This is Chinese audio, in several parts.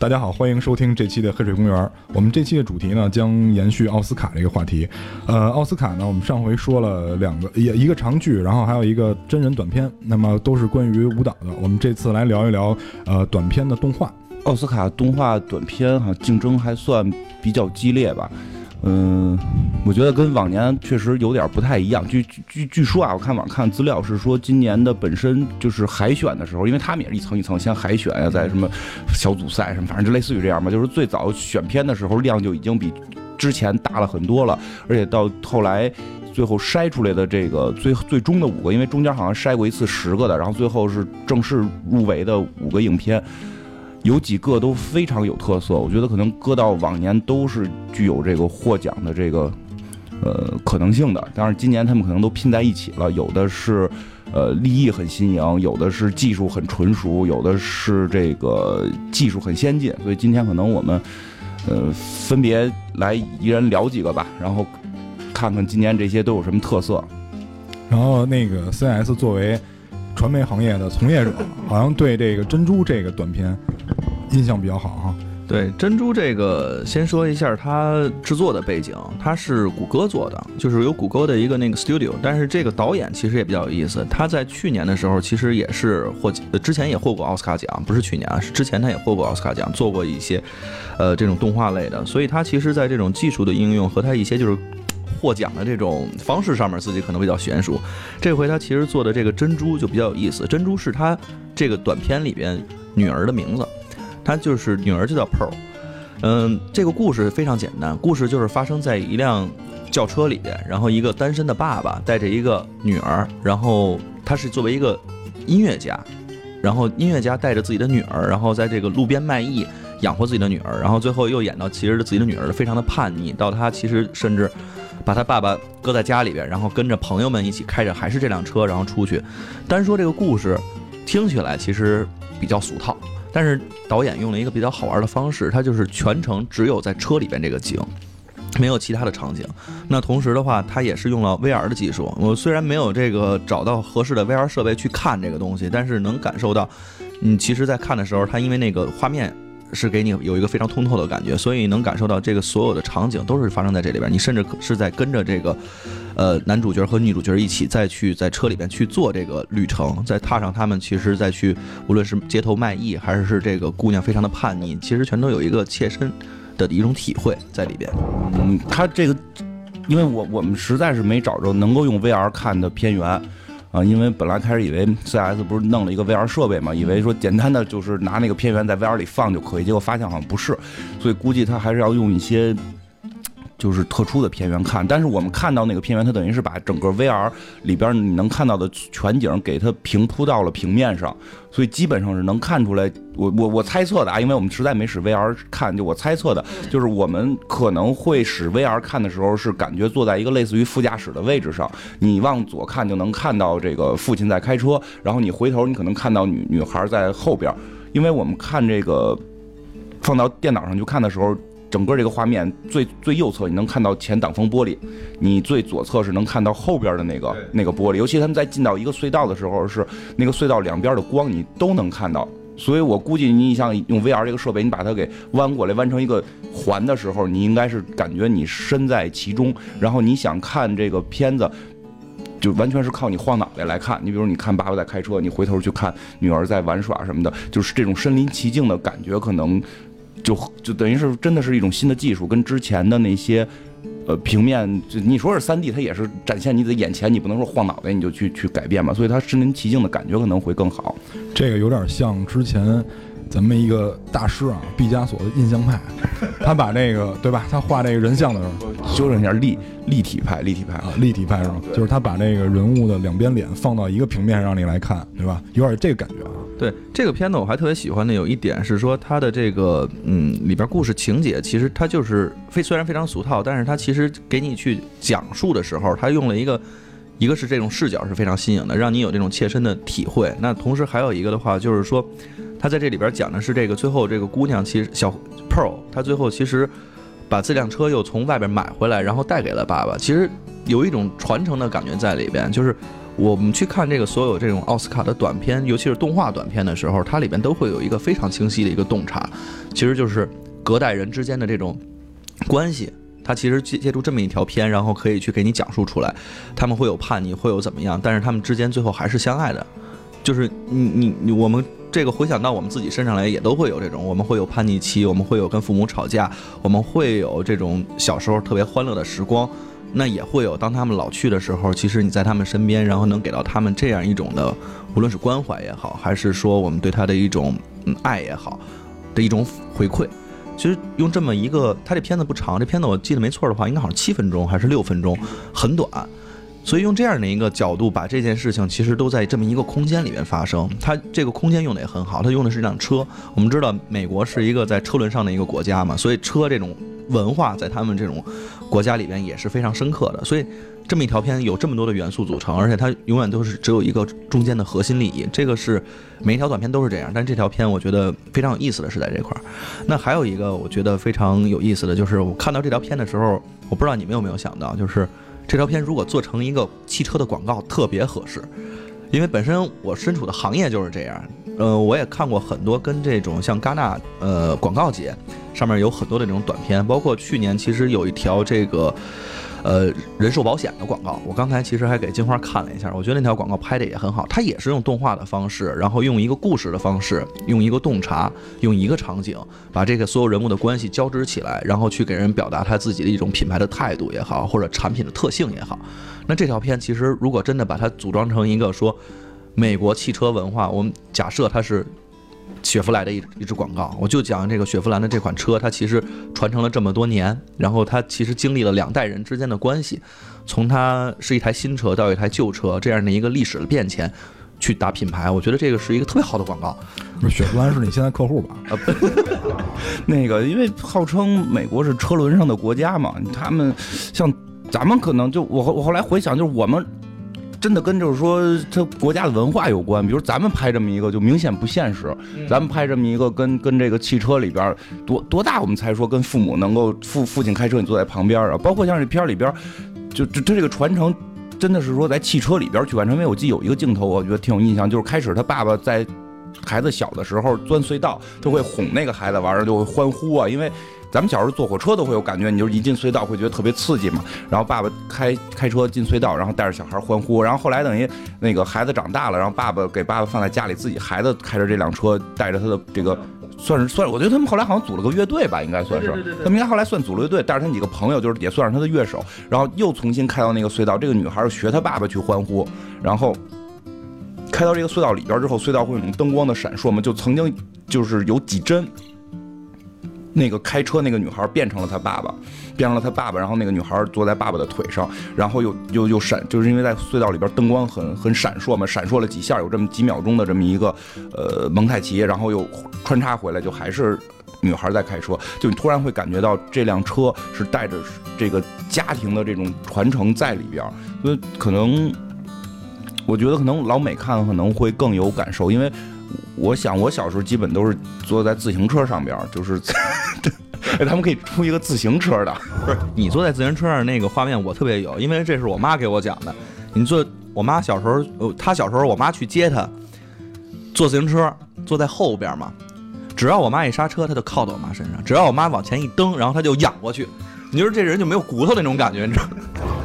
大家好，欢迎收听这期的黑水公园。我们这期的主题呢，将延续奥斯卡这个话题。呃，奥斯卡呢，我们上回说了两个，一一个长剧，然后还有一个真人短片，那么都是关于舞蹈的。我们这次来聊一聊，呃，短片的动画。奥斯卡动画短片哈，竞争还算比较激烈吧。嗯，我觉得跟往年确实有点不太一样。据据据说啊，我看网看资料是说，今年的本身就是海选的时候，因为他们也是一层一层先海选呀，在什么小组赛什么，反正就类似于这样吧。就是最早选片的时候量就已经比之前大了很多了，而且到后来最后筛出来的这个最最终的五个，因为中间好像筛过一次十个的，然后最后是正式入围的五个影片。有几个都非常有特色，我觉得可能搁到往年都是具有这个获奖的这个呃可能性的。但是今年他们可能都拼在一起了，有的是呃立意很新颖，有的是技术很纯熟，有的是这个技术很先进。所以今天可能我们呃分别来一人聊几个吧，然后看看今年这些都有什么特色。然后那个 CS 作为。传媒行业的从业者好像对这个珍珠这个短片印象比较好哈。对珍珠这个，先说一下它制作的背景，它是谷歌做的，就是有谷歌的一个那个 studio。但是这个导演其实也比较有意思，他在去年的时候其实也是获，之前也获过奥斯卡奖，不是去年啊，是之前他也获过奥斯卡奖，做过一些呃这种动画类的。所以他其实在这种技术的应用和他一些就是。获奖的这种方式上面，自己可能比较娴熟。这回他其实做的这个珍珠就比较有意思。珍珠是他这个短片里边女儿的名字，他就是女儿就叫 Pearl。嗯，这个故事非常简单，故事就是发生在一辆轿车里边，然后一个单身的爸爸带着一个女儿，然后他是作为一个音乐家，然后音乐家带着自己的女儿，然后在这个路边卖艺养活自己的女儿，然后最后又演到其实自己的女儿非常的叛逆，到他其实甚至。把他爸爸搁在家里边，然后跟着朋友们一起开着还是这辆车，然后出去。单说这个故事，听起来其实比较俗套，但是导演用了一个比较好玩的方式，他就是全程只有在车里边这个景，没有其他的场景。那同时的话，他也是用了 VR 的技术。我虽然没有这个找到合适的 VR 设备去看这个东西，但是能感受到，你，其实在看的时候，它因为那个画面。是给你有一个非常通透的感觉，所以能感受到这个所有的场景都是发生在这里边。你甚至是在跟着这个，呃，男主角和女主角一起再去在车里边去做这个旅程，再踏上他们其实再去，无论是街头卖艺，还是是这个姑娘非常的叛逆，其实全都有一个切身的一种体会在里边。嗯，他这个，因为我我们实在是没找着能够用 VR 看的片源。啊，因为本来开始以为 CS 不是弄了一个 VR 设备嘛，以为说简单的就是拿那个片源在 VR 里放就可以，结果发现好像不是，所以估计他还是要用一些。就是特殊的片源看，但是我们看到那个片源，它等于是把整个 VR 里边你能看到的全景给它平铺到了平面上，所以基本上是能看出来。我我我猜测的啊，因为我们实在没使 VR 看，就我猜测的，就是我们可能会使 VR 看的时候，是感觉坐在一个类似于副驾驶的位置上，你往左看就能看到这个父亲在开车，然后你回头你可能看到女女孩在后边，因为我们看这个放到电脑上去看的时候。整个这个画面最最右侧你能看到前挡风玻璃，你最左侧是能看到后边的那个那个玻璃。尤其他们在进到一个隧道的时候，是那个隧道两边的光你都能看到。所以我估计你像用 VR 这个设备，你把它给弯过来弯成一个环的时候，你应该是感觉你身在其中。然后你想看这个片子，就完全是靠你晃脑袋来看。你比如你看爸爸在开车，你回头去看女儿在玩耍什么的，就是这种身临其境的感觉可能。就就等于是真的是一种新的技术，跟之前的那些，呃，平面，就你说是三 D，它也是展现你的眼前，你不能说晃脑袋你就去去改变嘛，所以它身临其境的感觉可能会更好。这个有点像之前咱们一个大师啊，毕加索的印象派，他把那个对吧？他画那个人像的时候，修正一下立立体派，立体派啊，立体派是吧？就是他把那个人物的两边脸放到一个平面上让你来看，对吧？有点这个感觉啊。对这个片子，我还特别喜欢的有一点是说，它的这个嗯里边故事情节，其实它就是非虽然非常俗套，但是它其实给你去讲述的时候，它用了一个一个是这种视角是非常新颖的，让你有这种切身的体会。那同时还有一个的话，就是说，他在这里边讲的是这个最后这个姑娘其实小 Pearl，她最后其实把这辆车又从外边买回来，然后带给了爸爸，其实有一种传承的感觉在里边，就是。我们去看这个所有这种奥斯卡的短片，尤其是动画短片的时候，它里边都会有一个非常清晰的一个洞察，其实就是隔代人之间的这种关系。他其实借借助这么一条片，然后可以去给你讲述出来，他们会有叛逆，会有怎么样，但是他们之间最后还是相爱的。就是你你你，我们这个回想到我们自己身上来，也都会有这种，我们会有叛逆期，我们会有跟父母吵架，我们会有这种小时候特别欢乐的时光，那也会有当他们老去的时候，其实你在他们身边，然后能给到他们这样一种的，无论是关怀也好，还是说我们对他的一种嗯爱也好的一种回馈。其实用这么一个，它这片子不长，这片子我记得没错的话，应该好像七分钟还是六分钟，很短。所以用这样的一个角度，把这件事情其实都在这么一个空间里面发生。它这个空间用的也很好，它用的是一辆车。我们知道美国是一个在车轮上的一个国家嘛，所以车这种文化在他们这种国家里边也是非常深刻的。所以这么一条片有这么多的元素组成，而且它永远都是只有一个中间的核心利益。这个是每一条短片都是这样，但这条片我觉得非常有意思的是在这块儿。那还有一个我觉得非常有意思的就是我看到这条片的时候，我不知道你们有没有想到，就是。这条片如果做成一个汽车的广告，特别合适，因为本身我身处的行业就是这样。呃，我也看过很多跟这种像戛纳呃广告节上面有很多的这种短片，包括去年其实有一条这个。呃，人寿保险的广告，我刚才其实还给金花看了一下，我觉得那条广告拍的也很好，它也是用动画的方式，然后用一个故事的方式，用一个洞察，用一个场景，把这个所有人物的关系交织起来，然后去给人表达他自己的一种品牌的态度也好，或者产品的特性也好。那这条片其实如果真的把它组装成一个说美国汽车文化，我们假设它是。雪佛兰的一一支广告，我就讲这个雪佛兰的这款车，它其实传承了这么多年，然后它其实经历了两代人之间的关系，从它是一台新车到一台旧车这样的一个历史的变迁，去打品牌，我觉得这个是一个特别好的广告。雪佛兰是你现在客户吧？啊，那个因为号称美国是车轮上的国家嘛，他们像咱们可能就我我后来回想，就是我们。真的跟就是说，他国家的文化有关。比如咱们拍这么一个，就明显不现实。咱们拍这么一个，跟跟这个汽车里边多多大，我们才说跟父母能够父父亲开车，你坐在旁边啊。包括像这片里边，就就他这个传承，真的是说在汽车里边去完成。因为我记得有一个镜头，我觉得挺有印象，就是开始他爸爸在孩子小的时候钻隧道，他会哄那个孩子，完了就会欢呼啊，因为。咱们小时候坐火车都会有感觉，你就是一进隧道会觉得特别刺激嘛。然后爸爸开开车进隧道，然后带着小孩欢呼。然后后来等于那个孩子长大了，然后爸爸给爸爸放在家里，自己孩子开着这辆车，带着他的这个，算是算，我觉得他们后来好像组了个乐队吧，应该算是。他们应该后来算组了乐队，带着他几个朋友，就是也算是他的乐手。然后又重新开到那个隧道，这个女孩学他爸爸去欢呼。然后开到这个隧道里边之后，隧道会有灯光的闪烁嘛，就曾经就是有几帧。那个开车那个女孩变成了他爸爸，变成了他爸爸，然后那个女孩坐在爸爸的腿上，然后又又又闪，就是因为在隧道里边灯光很很闪烁嘛，闪烁了几下，有这么几秒钟的这么一个呃蒙太奇，然后又穿插回来，就还是女孩在开车，就你突然会感觉到这辆车是带着这个家庭的这种传承在里边，所以可能我觉得可能老美看可能会更有感受，因为。我想，我小时候基本都是坐在自行车上边，就是，哎，他们可以出一个自行车的。不是你坐在自行车上那个画面，我特别有，因为这是我妈给我讲的。你坐，我妈小时候，呃，她小时候，我妈去接她，坐自行车，坐在后边嘛。只要我妈一刹车，她就靠到我妈身上；只要我妈往前一蹬，然后她就仰过去。你说这人就没有骨头那种感觉，你知道？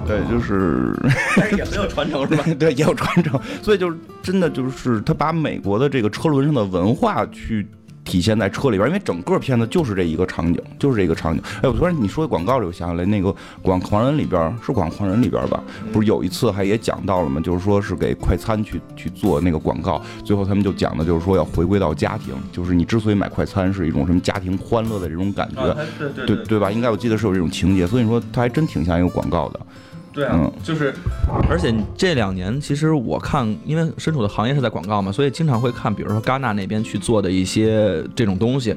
对，就是，但是也很有传承是吧？对，也有传承，所以就是真的就是他把美国的这个车轮上的文化去。体现在车里边，因为整个片子就是这一个场景，就是这个场景。哎，我突然你说广告里，我想起来那个《广狂人》里边是《广狂人》里边吧？不是有一次还也讲到了吗？就是说是给快餐去去做那个广告，最后他们就讲的就是说要回归到家庭，就是你之所以买快餐是一种什么家庭欢乐的这种感觉，对对对吧？应该我记得是有这种情节，所以说它还真挺像一个广告的。对啊，就是，而且这两年其实我看，因为身处的行业是在广告嘛，所以经常会看，比如说戛纳那边去做的一些这种东西，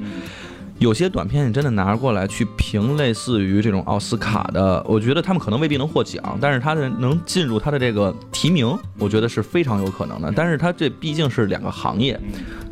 有些短片你真的拿过来去评，类似于这种奥斯卡的，我觉得他们可能未必能获奖，但是他的能进入他的这个提名，我觉得是非常有可能的。但是他这毕竟是两个行业，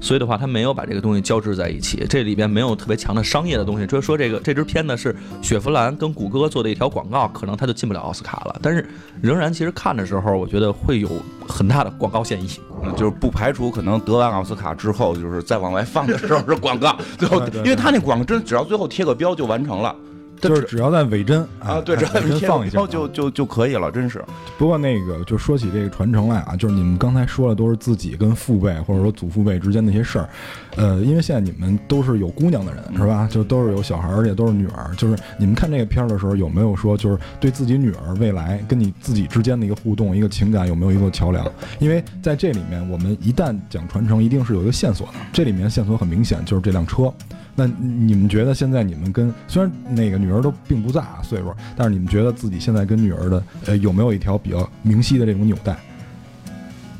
所以的话，他没有把这个东西交织在一起，这里边没有特别强的商业的东西。就是说，这个这支片呢是雪佛兰跟谷歌做的一条广告，可能他就进不了奥斯卡了。但是仍然，其实看的时候，我觉得会有很大的广告嫌疑。嗯就是不排除可能得完奥斯卡之后，就是再往外放的时候是广告，最后 因为他那广告真只要最后贴个标就完成了。就是只要在尾针啊，对，只要尾针放一下就就就可以了，真是。不过那个就说起这个传承来啊，就是你们刚才说的都是自己跟父辈或者说祖父辈之间那些事儿，呃，因为现在你们都是有姑娘的人是吧？就都是有小孩儿，而且都是女儿。就是你们看这个片儿的时候，有没有说就是对自己女儿未来跟你自己之间的一个互动、一个情感有没有一个桥梁？因为在这里面，我们一旦讲传承，一定是有一个线索的。这里面线索很明显，就是这辆车。那你们觉得现在你们跟虽然那个女儿都并不大啊岁数，但是你们觉得自己现在跟女儿的呃有没有一条比较明晰的这种纽带？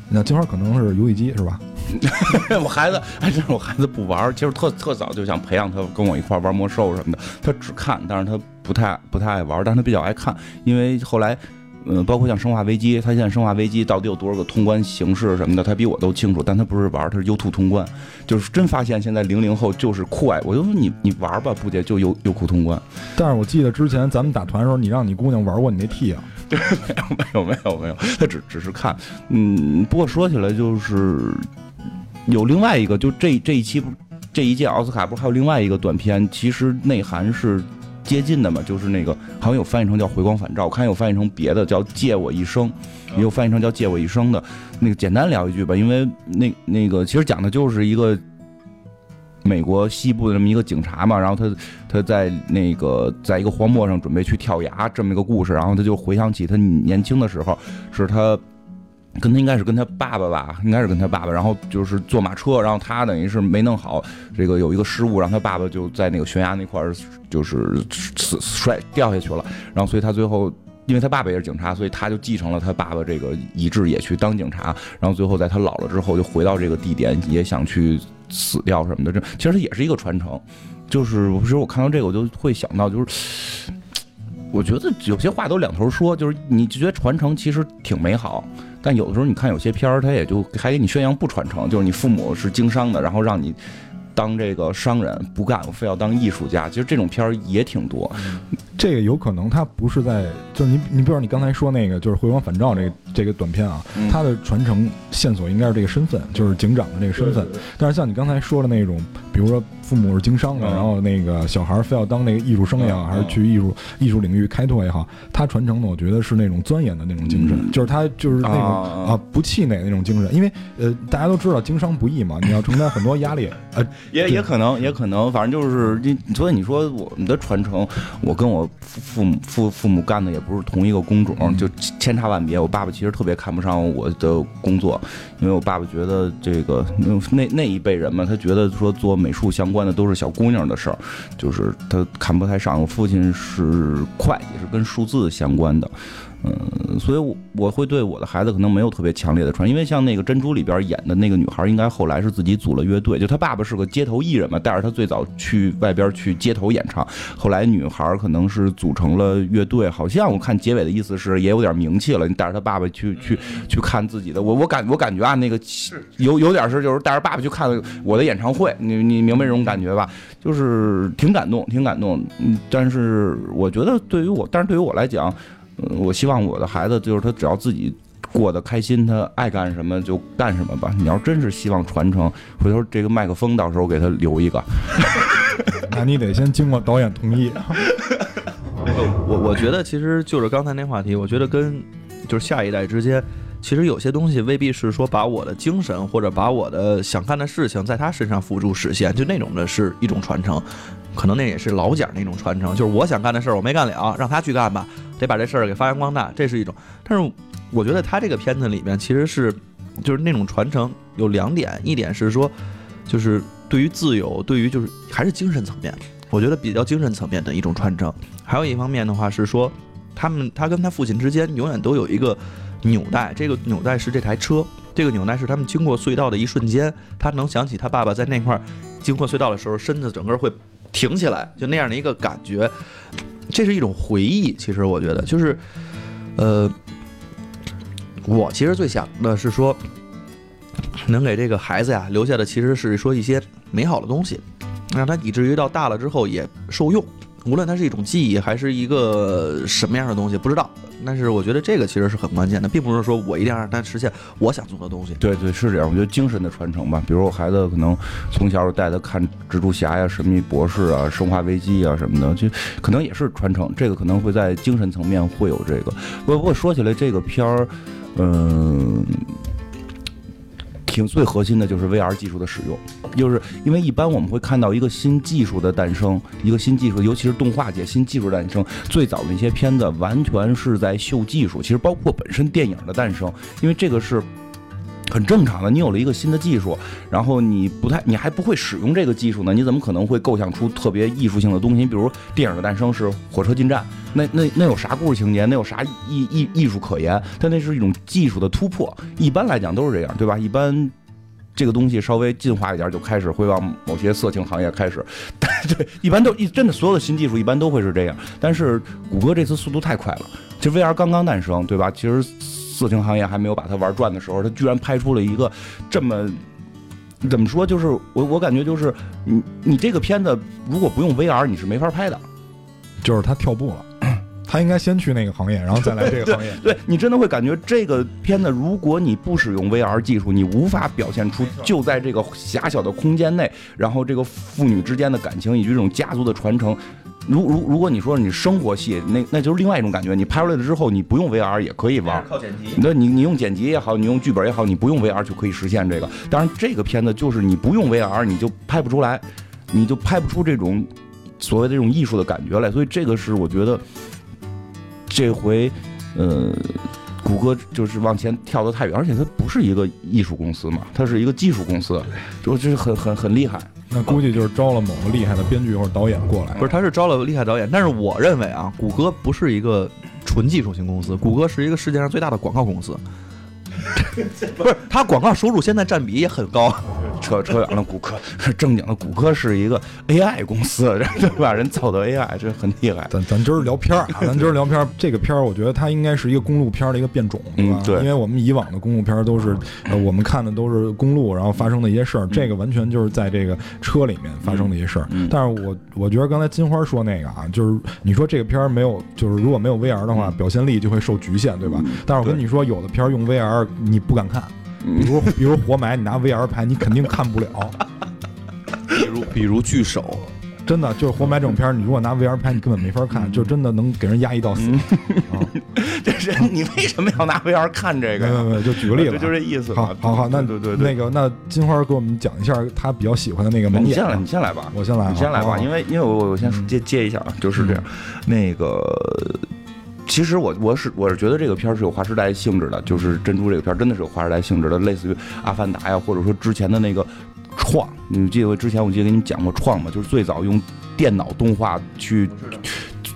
那金花可能是游戏机是吧？我孩子，哎，真是我孩子不玩，其实特特早就想培养他跟我一块玩魔兽什么的。他只看，但是他不太不太爱玩，但是他比较爱看，因为后来。嗯，包括像《生化危机》，它现在《生化危机》到底有多少个通关形式什么的，他比我都清楚。但他不是玩儿，他是 U 图通关，就是真发现现在零零后就是酷爱。我就说你你玩儿吧，不姐就优优酷通关。但是我记得之前咱们打团的时候，你让你姑娘玩过你那 T 啊，没有没有没有没有，他只只是看。嗯，不过说起来就是有另外一个，就这这一期不这一届奥斯卡不是还有另外一个短片，其实内涵是。接近的嘛，就是那个好像有翻译成叫回光返照，我看有翻译成别的叫借我一生，也有翻译成叫借我一生的。那个简单聊一句吧，因为那那个其实讲的就是一个美国西部的这么一个警察嘛，然后他他在那个在一个荒漠上准备去跳崖这么一个故事，然后他就回想起他年轻的时候，是他。跟他应该是跟他爸爸吧，应该是跟他爸爸，然后就是坐马车，然后他等于是没弄好，这个有一个失误，让他爸爸就在那个悬崖那块儿就是死摔掉下去了，然后所以他最后因为他爸爸也是警察，所以他就继承了他爸爸这个遗志，也去当警察，然后最后在他老了之后就回到这个地点，也想去死掉什么的，这其实也是一个传承，就是其实我看到这个我就会想到就是。我觉得有些话都两头说，就是你觉得传承其实挺美好，但有的时候你看有些片儿，他也就还给你宣扬不传承，就是你父母是经商的，然后让你当这个商人不干，我非要当艺术家。其实这种片儿也挺多。这个有可能他不是在，就是你你比如说你刚才说那个就是回光返照这个这个短片啊，嗯它的传承线索应该是这个身份，就是警长的这个身份。但是像你刚才说的那种，比如说父母是经商的，嗯。然后那个小孩儿非要当那个艺术生也好，嗯还是去艺术艺术领域开拓也好，他传承的我觉得是那种钻研的那种精神，嗯就是他就是那种啊啊不气馁那种精神。因为呃大家都知道经商不易嘛，你要承担很多压力，呃也也可能，也可能，反正就是你，所以你说我们的传承，我跟我父父母父父母干的也不是同一个工种，就千差万别。我爸爸其实特别看不上我的工作，因为我爸爸觉得这个那那一辈人嘛，他觉得说做美术相关的都是小姑娘的事儿，就是她看不太上。我父亲是会计，是跟数字相关的。嗯，所以我我会对我的孩子可能没有特别强烈的传，因为像那个《珍珠》里边演的那个女孩，应该后来是自己组了乐队，就她爸爸是个街头艺人嘛，带着她最早去外边去街头演唱，后来女孩可能是组成了乐队，好像我看结尾的意思是也有点名气了，你带着她爸爸去去去看自己的，我我感我感觉啊，那个有有点是就是带着爸爸去看我的演唱会，你你明白这种感觉吧？就是挺感动，挺感动，嗯，但是我觉得对于我，但是对于我来讲。嗯，我希望我的孩子就是他只要自己过得开心，他爱干什么就干什么吧。你要真是希望传承，回头这个麦克风到时候给他留一个。那你得先经过导演同意。我我觉得其实就是刚才那话题，我觉得跟就是下一代之间，其实有些东西未必是说把我的精神或者把我的想干的事情在他身上付诸实现，就那种的是一种传承，可能那也是老蒋那种传承，就是我想干的事儿我没干了，让他去干吧，得把这事儿给发扬光大，这是一种。但是我觉得他这个片子里面其实是就是那种传承有两点，一点是说就是对于自由，对于就是还是精神层面。我觉得比较精神层面的一种传承，还有一方面的话是说，他们他跟他父亲之间永远都有一个纽带，这个纽带是这台车，这个纽带是他们经过隧道的一瞬间，他能想起他爸爸在那块儿经过隧道的时候，身子整个会挺起来，就那样的一个感觉，这是一种回忆。其实我觉得就是，呃，我其实最想的是说，能给这个孩子呀留下的其实是说一些美好的东西，让他以至于到大了之后也受用。无论它是一种记忆还是一个什么样的东西，不知道。但是我觉得这个其实是很关键的，并不是说我一定要让他实现我想做的东西。对对，是这样。我觉得精神的传承吧，比如我孩子可能从小带他看蜘蛛侠呀、神秘博士啊、生化危机啊什么的，就可能也是传承。这个可能会在精神层面会有这个。不过说起来这个片儿，嗯。最核心的就是 VR 技术的使用，就是因为一般我们会看到一个新技术的诞生，一个新技术，尤其是动画界新技术诞生，最早的那些片子完全是在秀技术，其实包括本身电影的诞生，因为这个是。很正常的，你有了一个新的技术，然后你不太，你还不会使用这个技术呢，你怎么可能会构想出特别艺术性的东西？你比如电影的诞生是火车进站，那 那那有啥故事情节？那有啥艺艺艺术可言？它那是一种技术的突破。一般来讲都是这样，对吧？一般这个东西稍微进化一点，就开始会往某些色情行业开始。对，一般都一真的所有的新技术一般都会是这样。但是谷歌这次速度太快了，其实 VR 刚刚诞生，对吧？其实。色情行业还没有把它玩转的时候，他居然拍出了一个这么怎么说？就是我我感觉就是你你这个片子如果不用 VR，你是没法拍的。就是他跳步了，他应该先去那个行业，然后再来这个行业。对你真的会感觉这个片子，如果你不使用 VR 技术，你无法表现出就在这个狭小的空间内，然后这个父女之间的感情以及这种家族的传承。如如如果你说你生活戏，那那就是另外一种感觉。你拍出来了之后，你不用 VR 也可以玩。靠剪辑。那你你用剪辑也好，你用剧本也好，你不用 VR 就可以实现这个。当然，这个片子就是你不用 VR 你就拍不出来，你就拍不出这种所谓的这种艺术的感觉来。所以这个是我觉得这回呃，谷歌就是往前跳得太远，而且它不是一个艺术公司嘛，它是一个技术公司，就就是很很很厉害。那估计就是招了某个厉害的编剧或者导演过来，不是，他是招了厉害导演。但是我认为啊，谷歌不是一个纯技术型公司，谷歌是一个世界上最大的广告公司。不是，它广告收入现在占比也很高。扯扯远了，谷歌是正经的，谷歌是一个 AI 公司，对吧？人造的 AI 这很厉害。咱咱今儿聊片儿啊，咱今儿聊片儿。这个片儿我觉得它应该是一个公路片儿的一个变种，对吧？对。因为我们以往的公路片儿都是，呃，我们看的都是公路然后发生的一些事儿，这个完全就是在这个车里面发生的一些事儿。但是我我觉得刚才金花说那个啊，就是你说这个片儿没有，就是如果没有 VR 的话，表现力就会受局限，对吧？但是我跟你说，有的片儿用 VR 你不敢看。比如，比如活埋，你拿 VR 拍，你肯定看不了。比如，比如巨首，真的就是活埋这种片儿，你如果拿 VR 拍，你根本没法看，就真的能给人压抑到死。这人，你为什么要拿 VR 看这个？没有没有，就举个例子，就这意思。好，好，好，那对对那个，那金花给我们讲一下他比较喜欢的那个蒙眼。你先来，你先来吧。我先来，你先来吧，因为因为我我先接接一下啊，就是这样，那个。其实我我是我是觉得这个片儿是有划时代性质的，就是珍珠这个片儿真的是有划时代性质的，类似于阿凡达呀，或者说之前的那个创，你记得之前我记得给你们讲过创嘛，就是最早用电脑动画去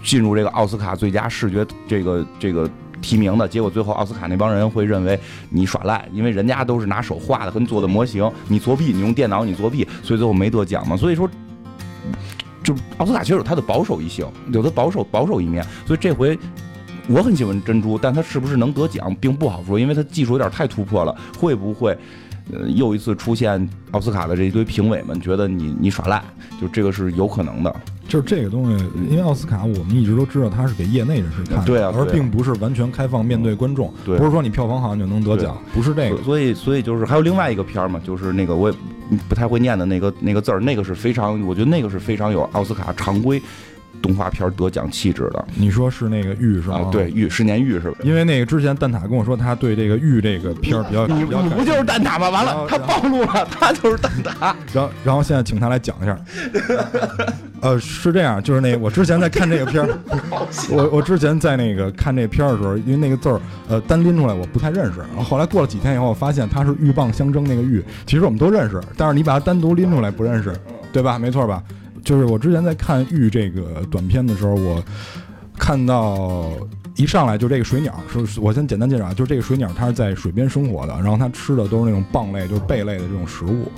进入这个奥斯卡最佳视觉这个这个提名的结果，最后奥斯卡那帮人会认为你耍赖，因为人家都是拿手画的和你做的模型，你作弊，你用电脑你作弊，所以最后没得奖嘛。所以说，就奥斯卡其实有它的保守一性，有的保守保守一面，所以这回。我很喜欢珍珠，但它是不是能得奖，并不好说，因为它技术有点太突破了。会不会，呃，又一次出现奥斯卡的这一堆评委们觉得你你耍赖？就这个是有可能的。就是这个东西，因为奥斯卡我们一直都知道它是给业内人士看，对啊，而并不是完全开放面对观众。对，不是说你票房好你就能得奖，不是这个。所以，所以就是还有另外一个片儿嘛，就是那个我也不太会念的那个那个字儿，那个是非常，我觉得那个是非常有奥斯卡常规。动画片得奖气质的，你说是那个玉是吧？对，玉十年玉是吧？因为那个之前蛋挞跟我说，他对这个玉这个片儿比较，你你不就是蛋挞吗？完了，他暴露了，他就是蛋挞。然后，然后现在请他来讲一下。呃，是这样，就是那我之前在看这个片儿，我我之前在那个看这片儿的时候，因为那个字儿，呃，单拎出来我不太认识。然后后来过了几天以后，我发现它是鹬蚌相争那个鹬，其实我们都认识，但是你把它单独拎出来不认识，对吧？没错吧？就是我之前在看《玉》这个短片的时候，我看到一上来就这个水鸟，是我先简单介绍啊，就是这个水鸟它是在水边生活的，然后它吃的都是那种蚌类，就是贝类的这种食物。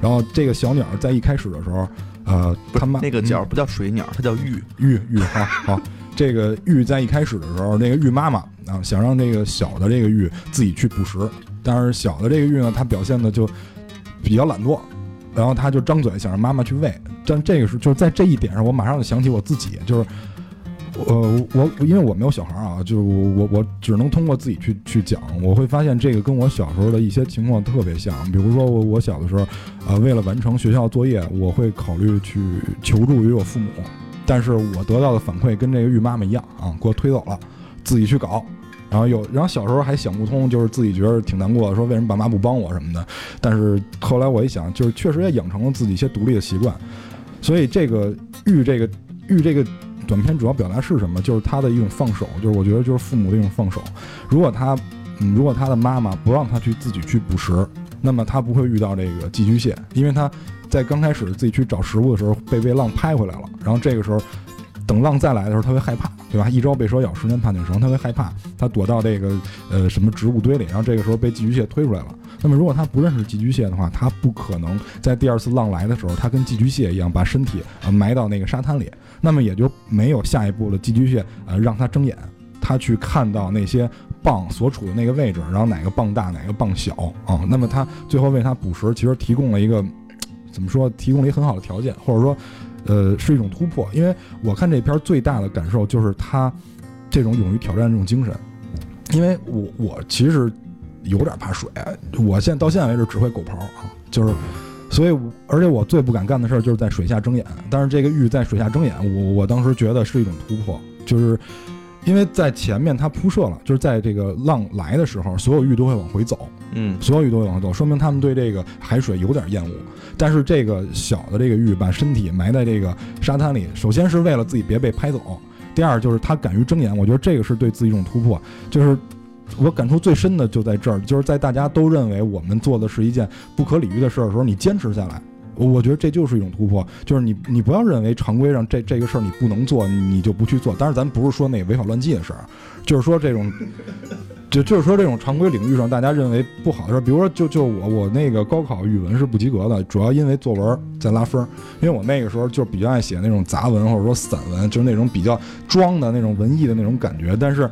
然后这个小鸟在一开始的时候，呃，它妈那个鸟不叫水鸟，它叫玉玉玉。好，好，这个玉在一开始的时候，那个玉妈妈啊，想让这个小的这个玉自己去捕食，但是小的这个玉呢，它表现的就比较懒惰，然后他就张嘴想让妈妈去喂，但这个是就是在这一点上，我马上就想起我自己，就是。呃，我因为我没有小孩啊，就是我我只能通过自己去去讲，我会发现这个跟我小时候的一些情况特别像。比如说我我小的时候，呃，为了完成学校作业，我会考虑去求助于我父母，但是我得到的反馈跟这个玉妈妈一样啊，给我推走了，自己去搞。然后有，然后小时候还想不通，就是自己觉得挺难过的，说为什么爸妈不帮我什么的。但是后来我一想，就是确实也养成了自己一些独立的习惯，所以这个玉这个玉这个。短片主要表达是什么？就是他的一种放手，就是我觉得就是父母的一种放手。如果他，嗯，如果他的妈妈不让他去自己去捕食，那么他不会遇到这个寄居蟹，因为他在刚开始自己去找食物的时候被被浪拍回来了。然后这个时候，等浪再来的时候，他会害怕，对吧？一朝被蛇咬，十年怕井绳，他会害怕，他躲到这个呃什么植物堆里，然后这个时候被寄居蟹推出来了。那么如果他不认识寄居蟹的话，他不可能在第二次浪来的时候，他跟寄居蟹一样把身体啊埋到那个沙滩里。那么也就没有下一步了。寄居蟹，呃，让他睁眼，他去看到那些蚌所处的那个位置，然后哪个蚌大，哪个蚌小啊。那么他最后为他捕食，其实提供了一个怎么说？提供了一个很好的条件，或者说，呃，是一种突破。因为我看这片最大的感受就是他这种勇于挑战这种精神。因为我我其实有点怕水，我现在到现在为止只会狗刨啊，就是。所以，而且我最不敢干的事儿就是在水下睁眼。但是这个玉在水下睁眼，我我当时觉得是一种突破，就是因为在前面它铺设了，就是在这个浪来的时候，所有鱼都会往回走，嗯，所有鱼都会往回走，说明他们对这个海水有点厌恶。但是这个小的这个鱼把身体埋在这个沙滩里，首先是为了自己别被拍走，第二就是它敢于睁眼，我觉得这个是对自己一种突破，就是。我感触最深的就在这儿，就是在大家都认为我们做的是一件不可理喻的事儿的时候，你坚持下来，我觉得这就是一种突破。就是你，你不要认为常规上这这个事儿你不能做，你就不去做。当然，咱不是说那个违法乱纪的事儿，就是说这种，就就是说这种常规领域上大家认为不好的事儿，比如说就就我我那个高考语文是不及格的，主要因为作文在拉分，因为我那个时候就比较爱写那种杂文或者说散文，就是那种比较装的那种文艺的那种感觉，但是。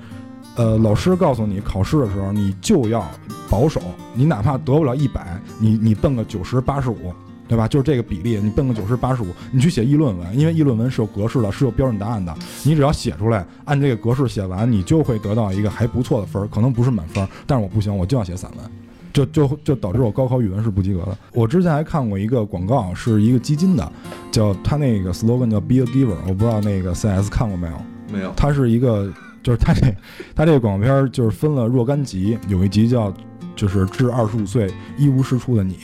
呃，老师告诉你，考试的时候你就要保守，你哪怕得不了一百，你你奔个九十八十五，对吧？就是这个比例，你奔个九十八十五，你去写议论文，因为议论文是有格式的，是有标准答案的，你只要写出来，按这个格式写完，你就会得到一个还不错的分儿，可能不是满分，但是我不行，我就要写散文，就就就导致我高考语文是不及格的。我之前还看过一个广告，是一个基金的，叫他那个 slogan 叫 Be a giver，我不知道那个 CS 看过没有？没有，它是一个。就是他这，他这个广告片就是分了若干集，有一集叫，就是至二十五岁一无是处的你，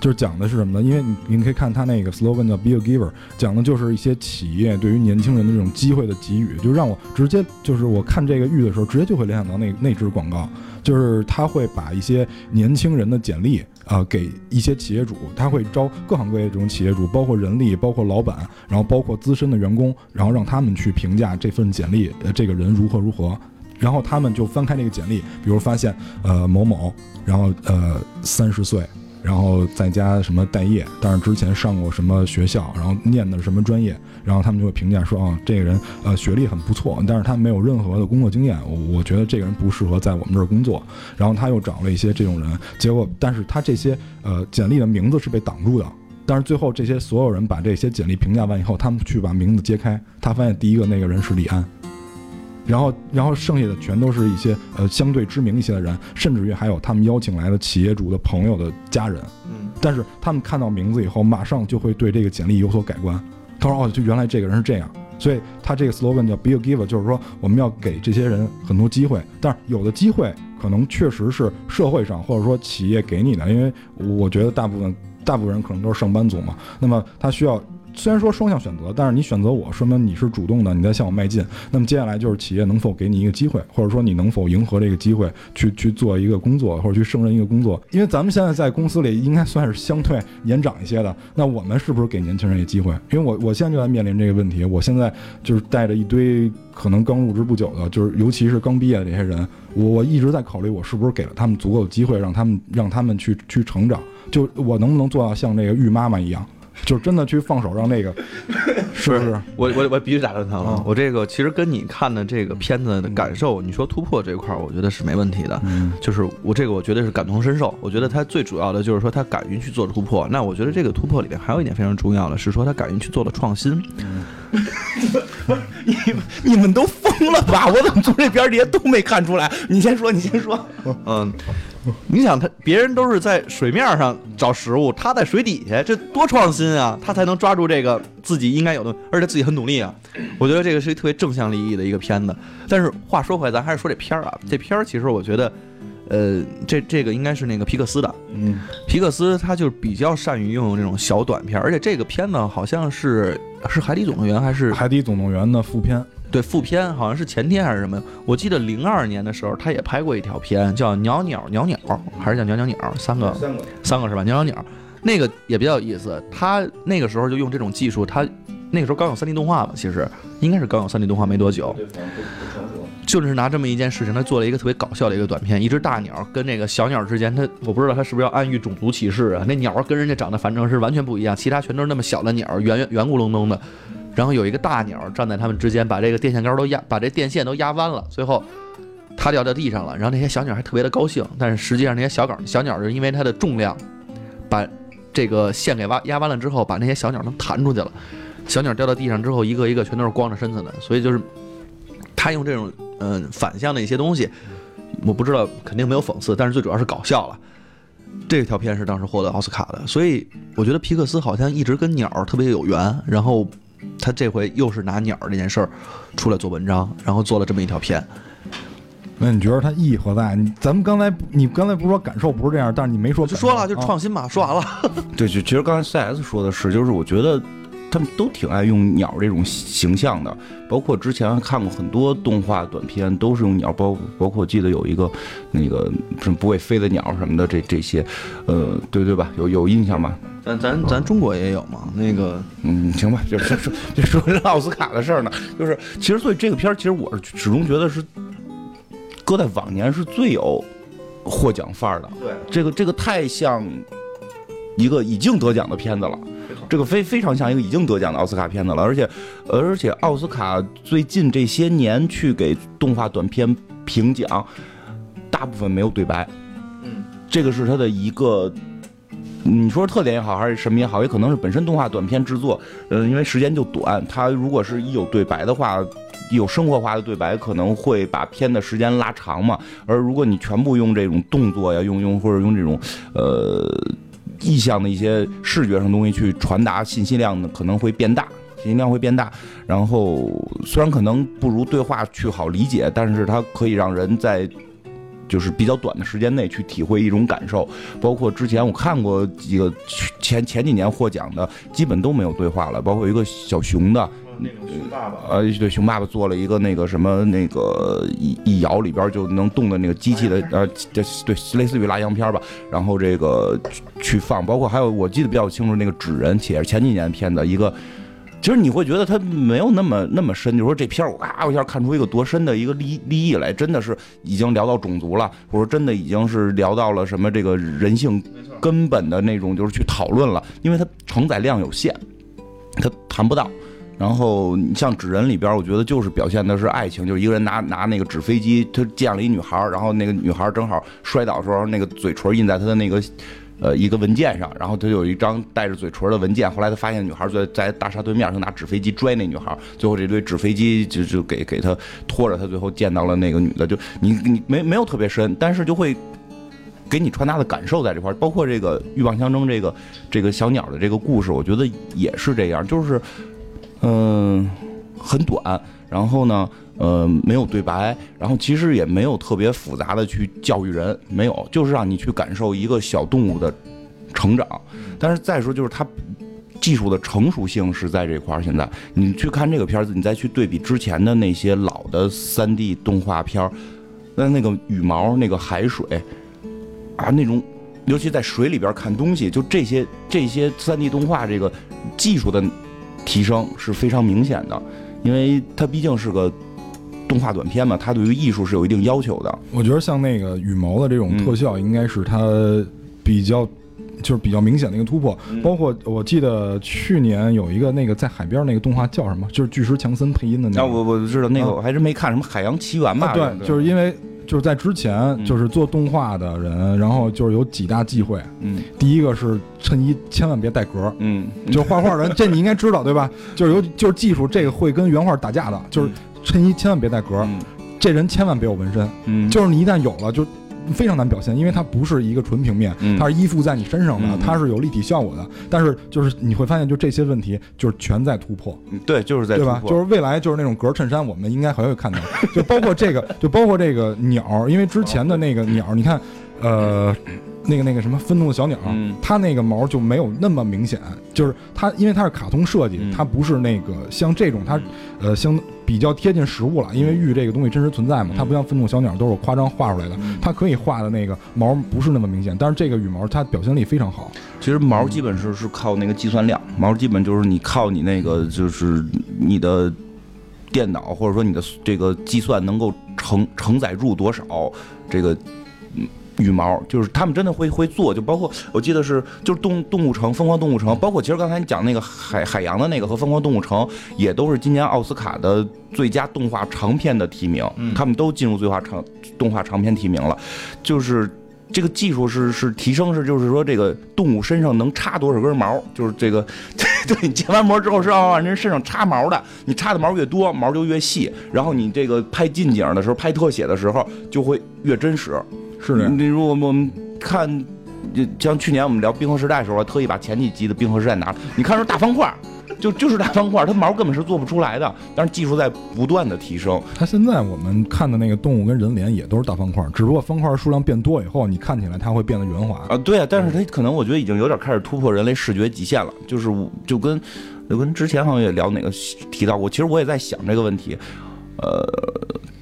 就是讲的是什么呢？因为你您可以看他那个 slogan 叫 Be a giver，讲的就是一些企业对于年轻人的这种机会的给予，就让我直接就是我看这个玉的时候，直接就会联想到那那支广告。就是他会把一些年轻人的简历啊给一些企业主，他会招各行各业这种企业主，包括人力，包括老板，然后包括资深的员工，然后让他们去评价这份简历，呃，这个人如何如何，然后他们就翻开那个简历，比如发现呃某某，然后呃三十岁。然后在家什么待业，但是之前上过什么学校，然后念的什么专业，然后他们就会评价说啊，这个人呃学历很不错，但是他没有任何的工作经验，我觉得这个人不适合在我们这儿工作。然后他又找了一些这种人，结果但是他这些呃简历的名字是被挡住的，但是最后这些所有人把这些简历评价完以后，他们去把名字揭开，他发现第一个那个人是李安。然后，然后剩下的全都是一些呃相对知名一些的人，甚至于还有他们邀请来的企业主的朋友的家人。嗯，但是他们看到名字以后，马上就会对这个简历有所改观。他说：“哦，就原来这个人是这样。”所以他这个 slogan 叫 “Be a giver”，就是说我们要给这些人很多机会。但是有的机会可能确实是社会上或者说企业给你的，因为我觉得大部分大部分人可能都是上班族嘛。那么他需要。虽然说双向选择，但是你选择我，说明你是主动的，你在向我迈进。那么接下来就是企业能否给你一个机会，或者说你能否迎合这个机会去 去做一个工作，或者去胜任一个工作。因为咱们现在在公司里应该算是相对年长一些的，那我们是不是给年轻人一个机会？因为我我现在就在面临这个问题，我现在就是带着一堆可能刚入职不久的，就是尤其是刚毕业的这些人，我我一直在考虑，我是不是给了他们足够的机会，让他们让他们去去成长。就我能不能做到像那个玉妈妈一样？就真的去放手让那个，是不是？我我我必须打断他了嗯。我这个其实跟你看的这个片子的感受，你说突破这一块儿，我觉得是没问题的。嗯就是我这个我觉得是感同身受。我觉得他最主要的就是说他敢于去做突破。那我觉得这个突破里面还有一点非常重要的是说他敢于去做了创新。你们都疯了吧？我怎么从这边儿底下都没看出来？你先说，你先说。嗯，你想他别人都是在水面上找食物，他在水底下，这多创新啊！他才能抓住这个自己应该有的，而且自己很努力啊。我觉得这个是一特别正向利益的一个片子。但是话说回来，咱还是说这片儿啊，这片儿其实我觉得，呃，这这个应该是那个皮克斯的，嗯皮克斯他就是比较善于用这种小短片儿，而且这个片子好像是是《海底总动员》还是《海底总动员》的副片，对副片，好像是前天还是什么？我记得零二年的时候，他也拍过一条片，叫《鸟鸟鸟鸟》，还是叫《鸟鸟鸟》？三个三个，三个是吧？鸟鸟鸟，那个也比较有意思。他那个时候就用这种技术，他那个时候刚有 3D 动画吧，其实应该是刚有 3D 动画没多久。就是拿这么一件事情，他做了一个特别搞笑的一个短片。一只大鸟跟那个小鸟之间，他我不知道他是不是要暗喻种族歧视啊？那鸟跟人家长得反正是完全不一样，其他全都是那么小的鸟，圆圆圆咕隆咚的。然后有一个大鸟站在他们之间，把这个电线杆都压，把这电线都压弯了，最后它掉到地上了。然后那些小鸟还特别的高兴，但是实际上那些小鸟小鸟是因为它的重量，把这个线给挖压弯了之后，把那些小鸟能弹出去了。小鸟掉到地上之后，一个一个全都是光着身子的，所以就是他用这种嗯、反向的一些东西，我不知道肯定没有讽刺，但是最主要是搞笑了。这条片是当时获得奥斯卡的，所以我觉得皮克斯好像一直跟鸟儿特别有缘，然后他这回又是拿鸟儿这件事儿出来做文章，然后做了这么一条片。那你觉得它意义何在？你咱们刚才你刚才不是说感受不是这样，但是你没说就说了，就创新嘛，说完了。对，就其实刚才 CS 说的是，就是我觉得他们都挺爱用鸟这种形象的，包括之前看过很多动画短片，都是用鸟，包包括我记得有一个那个什么不会飞的鸟什么的，这这些，呃，对对吧？有有印象吗？咱咱咱中国也有嘛，那个嗯，行吧，就说说就说这奥斯卡的事儿呢，就是其实所以这个片儿，其实我是始终觉得是搁在往年是最有获奖范儿的。对，这个这个太像一个已经得奖的片子了，这个非非常像一个已经得奖的奥斯卡片子了，而且而且奥斯卡最近这些年去给动画短片评奖，大部分没有对白，嗯，这个是它的一个。你说特点也好，还是什么也好，也可能是本身动画短片制作，嗯，因为时间就短，它如果是一有对白的话，有生活化的对白，可能会把片的时间拉长嘛。而如果你全部用这种动作呀，用用或者用这种呃意向的一些视觉上东西去传达信息量呢，可能会变大，信息量会变大。然后虽然可能不如对话去好理解，但是它可以让人在。就是比较短的时间内去体会一种感受，包括之前我看过几个前前几年获奖的，基本都没有对话了，包括一个小熊的，那种熊爸爸，呃，对，熊爸爸做了一个那个什么那个一一摇里边就能动的那个机器的，呃，对对，类似于拉洋片吧。然后这个去去放，包括还有我记得比较清楚那个纸人，且是前几年的片子一个。其实你会觉得它没有那么那么深，就是说这片儿我啊一下看出一个多深的一个利利益来，真的是已经聊到种族了，或者真的已经是聊到了什么这个人性根本的那种，就是去讨论了，因为它承载量有限，它谈不到。然后你像《纸人》里边，我觉得就是表现的是爱情，就是一个人拿拿那个纸飞机，他见了一女孩，然后那个女孩正好摔倒的时候，那个嘴唇印在他的那个。呃，一个文件上，然后他有一张带着嘴唇的文件。后来他发现女孩在在大厦对面，他拿纸飞机拽那女孩，最后这堆纸飞机就就给给他拖着，他最后见到了那个女的。就你你没没有特别深，但是就会给你传达的感受在这块儿，包括这个鹬蚌相争这个这个小鸟的这个故事，我觉得也是这样，就是嗯、很短，然后呢。呃，没有对白，然后其实也没有特别复杂的去教育人，没有，就是让你去感受一个小动物的成长。但是再说，就是它技术的成熟性是在这块儿。现在你去看这个片子，你再去对比之前的那些老的三 D 动画片儿，那那个羽毛、那个海水啊，那种，尤其在水里边看东西，就这些这些三 D 动画这个技术的提升是非常明显的，因为它毕竟是个。动画短片嘛，它对于艺术是有一定要求的。我觉得像那个羽毛的这种特效，应该是它比较就是比较明显的一个突破。包括我记得去年有一个那个在海边那个动画叫什么，就是巨石强森配音的那啊，个。我我知道那个啊我还真没看什么《海洋奇缘》吧？啊，对，就是因为就是在之前就是做动画的人，然后就是有几大忌讳。嗯第一个是衬衣千万别带格，嗯，就是画画人，这你应该知道对吧？就是有就是技术，这个会跟原画打架的，就是衬衣千万别带格，嗯这人千万别有纹身，嗯，就是你一旦有了就。非常难表现，因为它不是一个纯平面，嗯它是依附在你身上的嗯，它是有立体效果的。但是就是你会发现，就这些问题就是全在突破。嗯对，就是在对吧？突破就是未来就是那种格衬衫，我们应该还会看到，就包括这个，就包括这个鸟，因为之前的那个鸟，你看，呃，那个那个什么愤怒的小鸟，嗯。它那个毛就没有那么明显，就是它因为它是卡通设计，嗯。它不是那个像这种它呃相比较贴近实物了，因为玉这个东西真实存在嘛，嗯。它不像愤怒小鸟都是夸张画出来的嗯，它可以画的那个毛不是那么明显，但是这个羽毛它表现力非常好，其实毛基本是是靠那个计算量，毛基本就是你靠你那个就是你的电脑或者说你的这个计算能够承承载住多少这个。嗯羽毛就是他们真的会会做，就包括我记得是就是动动物城疯狂动物城，包括其实刚才你讲那个海海洋的那个和疯狂动物城，也都是今年奥斯卡的最佳动画长片的提名，他们都进入最佳长动画长片提名了，就是这个技术是是提升是就是说这个动物身上能插多少根毛，就是这个 对你建完膜之后是要往人身上插毛的，你插的毛越多，毛就越细，然后你这个拍近景的时候、拍特写的时候就会越真实。是的。你如果我们看，就像去年我们聊冰河时代的时候，特意把前几集的冰河时代拿了，你看是大方块。就就是大方块，它毛根本是做不出来的，但是技术在不断的提升。它现在我们看的那个动物跟人脸也都是大方块，只不过方块数量变多以后，你看起来它会变得圆滑。啊，对啊，但是它可能我觉得已经有点开始突破人类视觉极限了，就是我就跟就跟之前好像也聊哪个提到过，其实我也在想这个问题，呃，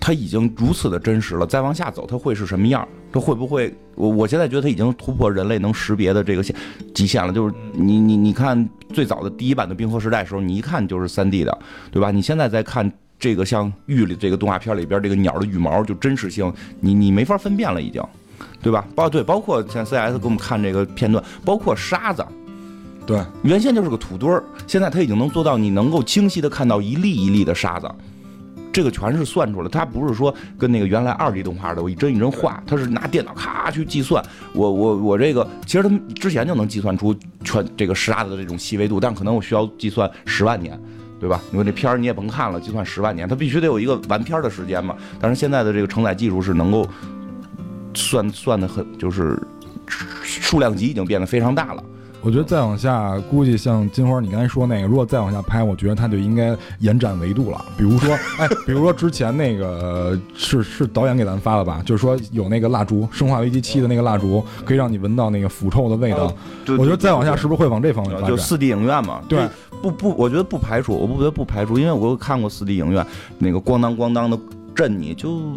它已经如此的真实了，再往下走它会是什么样？它会不会？我我现在觉得它已经突破人类能识别的这个限极限了，就是你你你看最早的第一版的冰河时代的时候，你一看就是三 D 的，对吧？你现在在看。这个像玉里这个动画片里边这个鸟的羽毛就真实性，你你没法分辨了已经，对吧？包对，包括像 CS 给我们看这个片段，包括沙子，对，原先就是个土堆儿，现在它已经能做到你能够清晰的看到一粒一粒的沙子，这个全是算出来，它不是说跟那个原来二 D 动画的我一帧一帧画，它是拿电脑咔去计算。我我我这个其实他们之前就能计算出全这个沙子的这种细微度，但可能我需要计算十万年。对吧？你说这片儿你也甭看了，计算十万年，它必须得有一个完片的时间嘛。但是现在的这个承载技术是能够算算的很，就是数量级已经变得非常大了。我觉得再往下，估计像金花你刚才说那个，如果再往下拍，我觉得它就应该延展维度了。比如说，哎，比如说之前那个呃是 是导演给咱发的吧？就是说有那个蜡烛，《生化危机七》的那个蜡烛，可以让你闻到那个腐臭的味道。我觉得再往下是不是会往这方面发展？就四 D 影院嘛，对不不，我觉得不排除，我不觉得不排除，因为我看过四 D 影院，那个咣当咣当的震你，就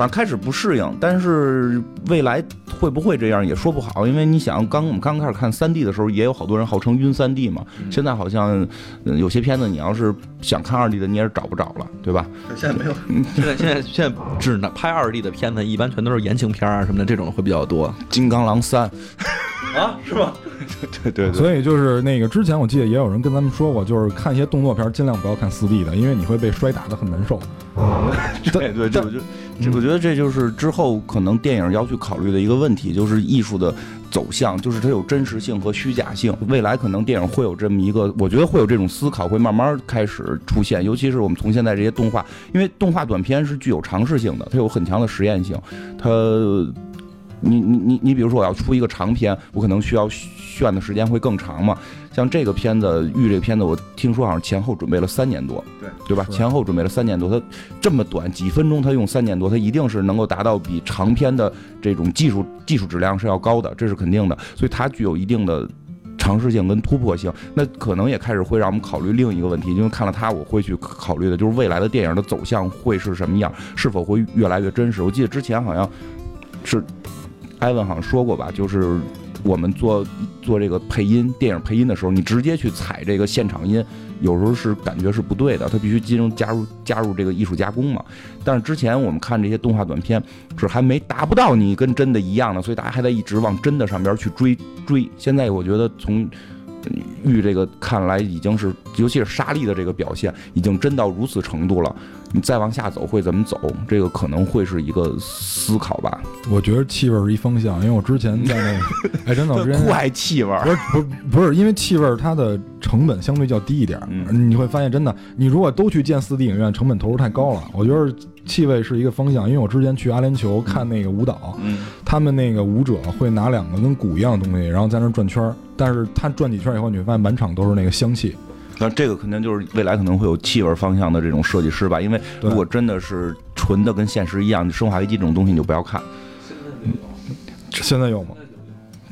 反正开始不适应，但是未来会不会这样也说不好，因为你想，刚我们刚开始看三 D 的时候，也有好多人号称晕三 D 嘛，现在好像呃有些片子你要是想看二 D 的，你也是找不着了，对吧？现在没有，现在现在现在只能拍二 D 的片子，一般全都是言情片啊什么的，这种会比较多。金刚狼三，啊，是吧？对对对，所以就是那个之前我记得也有人跟咱们说过，就是看一些动作片尽量不要看四 D 的，因为你会被摔打的很难受。对对，这我就这我觉得这就是之后可能电影要去考虑的一个问题，就是艺术的走向，就是它有真实性和虚假性。未来可能电影会有这么一个，我觉得会有这种思考，会慢慢开始出现。尤其是我们从现在这些动画，因为动画短片是具有尝试性的，它有很强的实验性，它。你你你你，比如说我要出一个长片，我可能需要炫的时间会更长嘛。像这个片子《玉》这个片子，我听说好像前后准备了三年多，对对吧？前后准备了三年多，它这么短几分钟，它用三年多，它一定是能够达到比长片的这种技术技术质量是要高的，这是肯定的。所以它具有一定的尝试性跟突破性。那可能也开始会让我们考虑另一个问题，因为看了它，我会去考虑的就是未来的电影的走向会是什么样，是否会越来越真实。我记得之前好像是艾文好像说过吧，就是我们做做这个配音电影配音的时候，你直接去踩这个现场音，有时候是感觉是不对的，它必须进入加入加入这个艺术加工嘛。但是之前我们看这些动画短片，是还没达不到你跟真的一样的，所以大家还在一直往真的上边去追追。现在我觉得从玉这个看来已经是，尤其是沙利的这个表现，已经真到如此程度了。你再往下走会怎么走？这个可能会是一个思考吧。我觉得气味是一方向，因为我之前在那个，哎，真的，我之前怪气味，不是不是不是，因为气味儿它的成本相对较低一点你会发现真的，你如果都去建四 D 影院，成本投入太高了。我觉得气味是一个方向，因为我之前去阿联酋看那个舞蹈，嗯，他们那个舞者会拿两个跟鼓一样的东西，然后在那转圈儿，但是他转几圈以后，你会发现满场都是那个香气。那这个肯定就是未来可能会有气味方向的这种设计师吧，因为如果真的是纯的跟现实一样，《生化危机》这种东西你就不要看，现在有吗？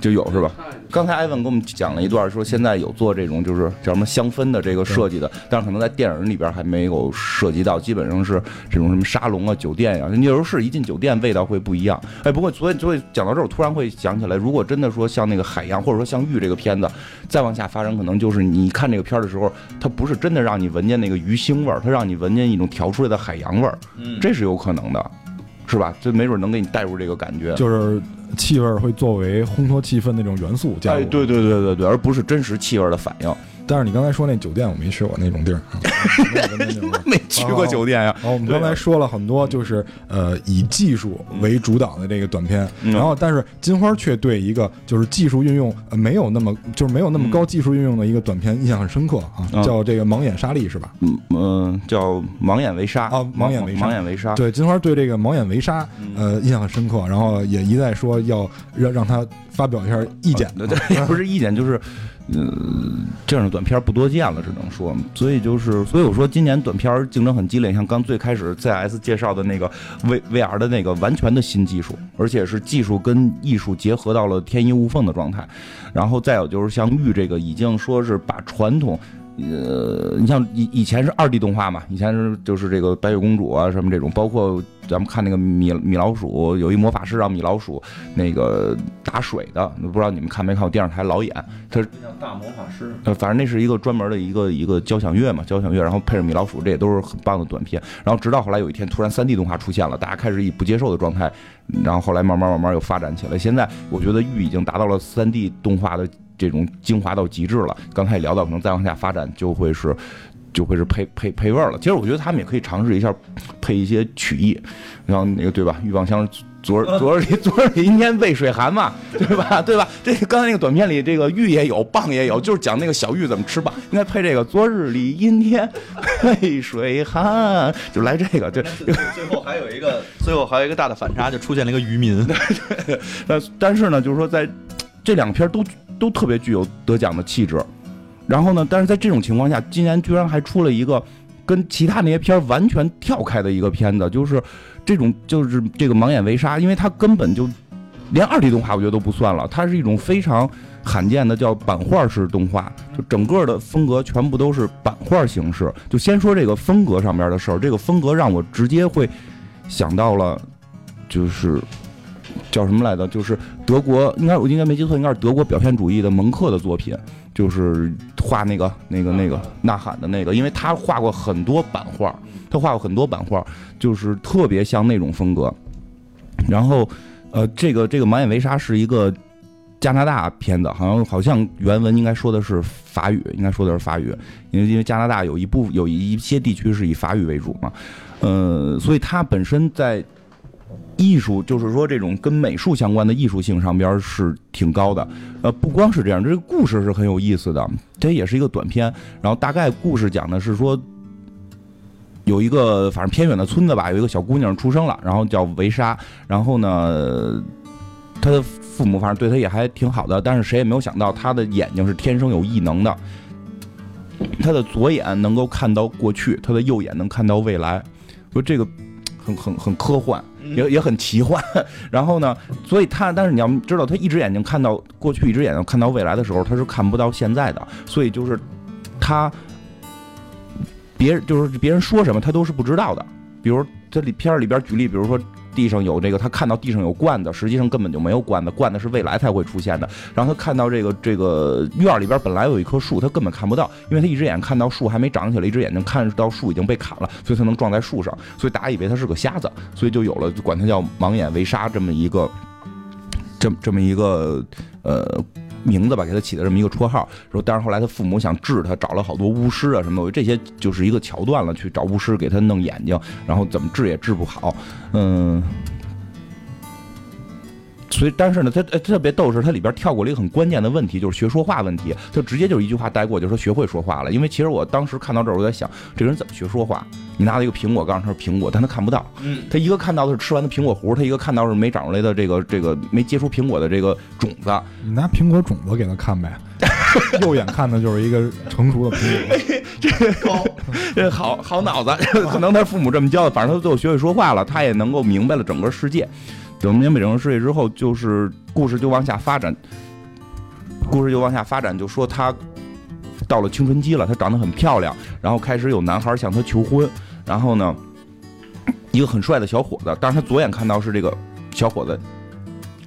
就有是吧？刚才艾文给我们讲了一段，说现在有做这种就是叫什么香氛的这个设计的，但是可能在电影里边还没有涉及到，基本上是这种什么沙龙啊、酒店呀、你有时候是一进酒店味道会不一样。哎，不过所以所以讲到这儿，我突然会想起来，如果真的说像那个海洋，或者说像玉这个片子，再往下发展，可能就是你看这个片儿的时候，它不是真的让你闻见那个鱼腥味儿，它让你闻见一种调出来的海洋味儿，这是有可能的，是吧？这没准能给你带入这个感觉。就是气味会作为烘托气氛那种元素加入。哎，对对对对对，而不是真实气味的反应。但是你刚才说那酒店我没去过那种地儿，啊。没去过酒店呀、我们刚才说了很多，就是呃以技术为主导的这个短片，嗯。然后但是金花却对一个就是技术运用呃没有那么就是没有那么高技术运用的一个短片印象很深刻啊，嗯。叫这个盲眼沙粒是吧？嗯嗯，叫盲眼为沙啊盲眼为沙盲眼为沙。对，金花对这个盲眼为沙嗯。呃印象很深刻，然后也一再说要让让他发表一下意见。对对，也不是意见，就是，呃，这样的短片不多见了，只能说，所以就是，所以我说今年短片竞争很激烈，像刚最开始 CS 介绍的那个 V VR 的那个完全的新技术，而且是技术跟艺术结合到了天衣无缝的状态，然后再有就是像玉这个已经说是把传统。呃，你像以以前是二 D 动画嘛，以前是就是这个白雪公主啊什么这种，包括咱们看那个米米老鼠，有一魔法师让米老鼠那个打水的，不知道你们看没看过电视台老演，他像大魔法师，呃，反正那是一个专门的一个一个交响乐嘛，交响乐，然后配着米老鼠，这也都是很棒的短片。然后直到后来有一天，突然三 D 动画出现了，大家开始以不接受的状态，然后后来慢慢慢慢又发展起来。现在我觉得玉已经达到了三 D 动画的这种精华到极致了。刚才也聊到，可能再往下发展就会是。就会是配配配味儿了。其实我觉得他们也可以尝试一下配一些曲艺，然后那个对吧？欲望香 昨儿昨儿里昨儿里阴天渭水寒嘛，对吧？对吧？这刚才那个短片里，这个玉也有，蚌也有，就是讲那个小玉怎么吃棒，应该配这个。昨日里阴天渭水寒，就来这个。对最后还有一个，最后还有一个大的反差，就出现了一个渔民。但但是呢，就是说在这两篇都都特别具有得奖的气质。然后呢，但是在这种情况下，今年居然还出了一个跟其他那些片儿完全跳开的一个片子，就是这种就是这个盲眼为沙，因为它根本就连二 D 动画我觉得都不算了，它是一种非常罕见的叫版画式动画，就整个的风格全部都是版画形式。就先说这个风格上面的事儿，这个风格让我直接会想到了，就是叫什么来着？就是德国，应该我应该没记错，应该是德国表现主义的蒙克的作品，就是画那个那个那个呐喊的那个，因为他画过很多版画，他画过很多版画，就是特别像那种风格。然后，呃，这个这个盲眼为沙是一个加拿大片子，好像好像原文应该说的是法语，应该说的是法语，因为因为加拿大有一部有一些地区是以法语为主嘛，呃，所以它本身在艺术，就是说这种跟美术相关的艺术性上边是挺高的。呃，不光是这样，这个故事是很有意思的，这也是一个短片。然后大概故事讲的是说，有一个反正偏远的村子吧，有一个小姑娘出生了，然后叫维莎，然后呢，她的父母反正对她也还挺好的，但是谁也没有想到她的眼睛是天生有异能的。她的左眼能够看到过去，她的右眼能看到未来。说这个很很很科幻，也也很奇幻。然后呢，所以他，但是你要知道，他一只眼睛看到过去，一只眼睛看到未来的时候，他是看不到现在的。所以就是他，别就是别人说什么，他都是不知道的。比如这里片里边举例，比如说地上有这个，他看到地上有罐子，实际上根本就没有罐子，罐子是未来才会出现的。然后他看到这个这个院里边本来有一棵树，他根本看不到，因为他一只眼看到树还没长起来，一只眼睛看到树已经被砍了，所以他能撞在树上，所以大家以为他是个瞎子，所以就有了就管他叫盲眼围杀这么一个这这么一个呃。名字吧，给他起的这么一个绰号。说，但是后来他父母想治他，找了好多巫师啊什么的，这些就是一个桥段了，去找巫师给他弄眼睛，然后怎么治也治不好，嗯。所以，但是呢，他特别逗是，他里边跳过了一个很关键的问题，就是学说话问题，他直接就是一句话带过，就说学会说话了。因为其实我当时看到这儿，我在想，这个人怎么学说话？你拿了一个苹果，告诉他是苹果，但他看不到。嗯，他一个看到的是吃完的苹果核，他一个看到是没长出来的这个这个没结出苹果的这个种子。你拿苹果种子给他看呗，右眼看的就是一个成熟的苹果。这 个这好好脑子，可能他父母这么教的，反正他最后学会说话了，他也能够明白了整个世界。等明白整个世界之后，就是故事就往下发展，故事就往下发展，就说她到了青春期了，她长得很漂亮，然后开始有男孩向她求婚，然后呢，一个很帅的小伙子，但是他左眼看到是这个小伙子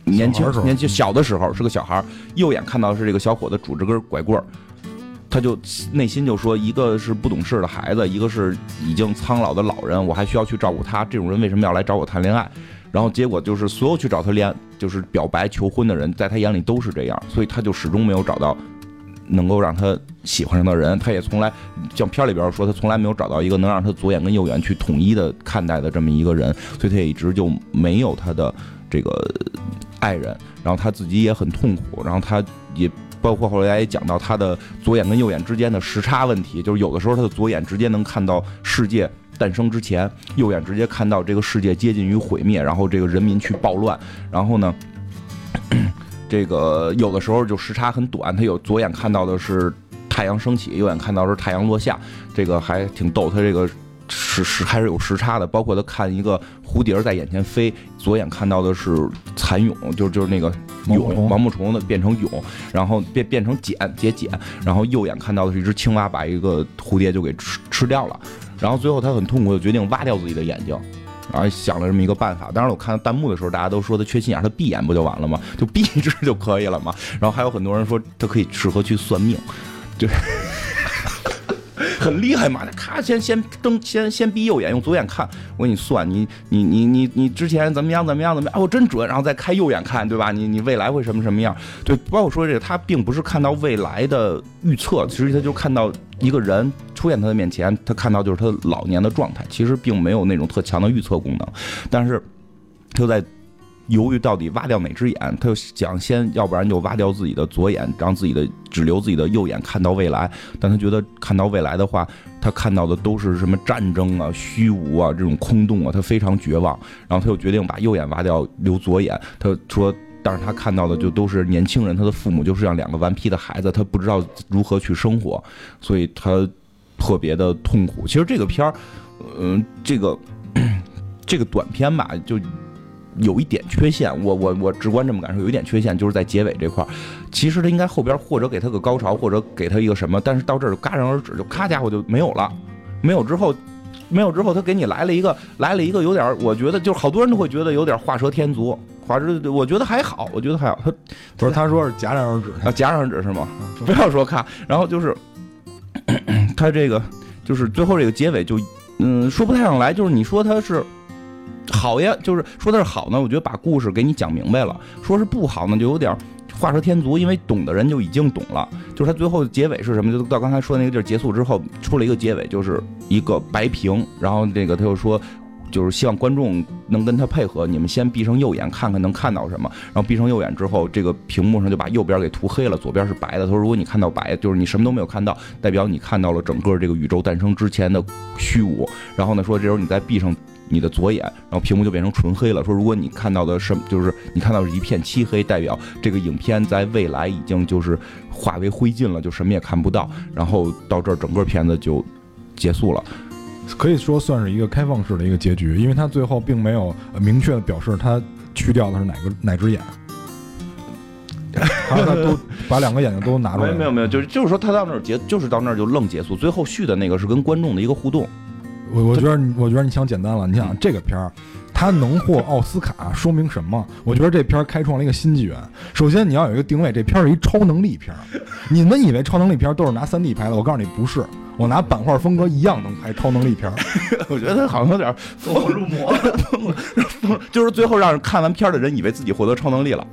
年轻年轻小的时候是个小孩，右眼看到是这个小伙子拄着根拐棍儿，他就内心就说，一个是不懂事的孩子，一个是已经苍老的老人，我还需要去照顾他，这种人为什么要来找我谈恋爱？然后结果就是，所有去找他恋，就是表白求婚的人，在他眼里都是这样，所以他就始终没有找到能够让他喜欢上的人。他也从来，像片里边说，他从来没有找到一个能让他左眼跟右眼去统一的看待的这么一个人，所以他也一直就没有他的这个爱人。然后他自己也很痛苦，然后他也包括后来也讲到他的左眼跟右眼之间的时差问题，就是有的时候他的左眼直接能看到世界。诞生之前，右眼直接看到这个世界接近于毁灭，然后这个人民去暴乱，然后呢，这个有的时候就时差很短，他有左眼看到的是太阳升起，右眼看到是太阳落下，这个还挺逗。他这个时时还是有时差的，包括他看一个蝴蝶在眼前飞，左眼看到的是蚕蛹，就就是那个蛹毛毛虫的变成蛹，然后变变成茧结茧，然后右眼看到的是一只青蛙把一个蝴蝶就给吃吃掉了。然后最后他很痛苦，就决定挖掉自己的眼睛，然后想了这么一个办法。当然我看弹幕的时候，大家都说他缺心眼，他闭眼不就完了吗？就闭一只就可以了嘛。然后还有很多人说他可以适合去算命，对。很厉害嘛？咔，先先睁，先先闭右眼，用左眼看。我给你算，你你你你你之前怎么样怎么样怎么样？哦，真准！然后再开右眼看，对吧？你你未来会什么什么样？对，包括说这个，他并不是看到未来的预测，其实他就看到一个人出现他的面前，他看到就是他老年的状态，其实并没有那种特强的预测功能，但是就在。犹豫到底挖掉哪只眼，他就想先，要不然就挖掉自己的左眼，让自己的只留自己的右眼看到未来。但他觉得看到未来的话，他看到的都是什么战争啊、虚无啊、这种空洞啊，他非常绝望。然后他就决定把右眼挖掉，留左眼。他说，但是他看到的就都是年轻人，他的父母就是像两个顽皮的孩子，他不知道如何去生活，所以他特别的痛苦。其实这个片儿，嗯，这个这个短片吧，就。有一点缺陷，我我我直观这么感受，有一点缺陷就是在结尾这块儿，其实他应该后边或者给他个高潮，或者给他一个什么，但是到这儿就戛然而止，就咔家伙就没有了，没有之后，没有之后他给你来了一个来了一个有点，我觉得就是好多人都会觉得有点画蛇添足，画蛇我觉得还好，我觉得还好，他不是他说是戛然而止啊，戛然而止是吗？不要说咔，然后就是 他这个就是最后这个结尾就嗯说不太上来，就是你说他是。好呀，就是说的是好呢，我觉得把故事给你讲明白了；说是不好呢，就有点画蛇添足，因为懂的人就已经懂了。就是他最后结尾是什么？就到刚才说的那个地儿结束之后，出了一个结尾，就是一个白屏。然后那个他又说，就是希望观众能跟他配合，你们先闭上右眼看看能看到什么。然后闭上右眼之后，这个屏幕上就把右边给涂黑了，左边是白的。他说，如果你看到白，就是你什么都没有看到，代表你看到了整个这个宇宙诞生之前的虚无。然后呢，说这时候你再闭上。你的左眼，然后屏幕就变成纯黑了。说如果你看到的什，就是你看到是一片漆黑，代表这个影片在未来已经就是化为灰烬了，就什么也看不到。然后到这儿，整个片子就结束了，可以说算是一个开放式的一个结局，因为他最后并没有明确的表示他去掉的是哪个哪只眼，他都把两个眼睛都拿出来。没有没有，就是就是说他到那儿结，就是到那儿就愣结束。最后续的那个是跟观众的一个互动。我我觉得，我觉得你想简单了。你想这个片儿，它能获奥斯卡，说明什么？我觉得这片儿开创了一个新纪元。首先你要有一个定位，这片儿是一超能力片儿。你们以为超能力片儿都是拿三 D 拍的？我告诉你不是，我拿版画风格一样能拍超能力片儿。我觉得好像有点走火 入魔，就是最后让人看完片儿的人以为自己获得超能力了。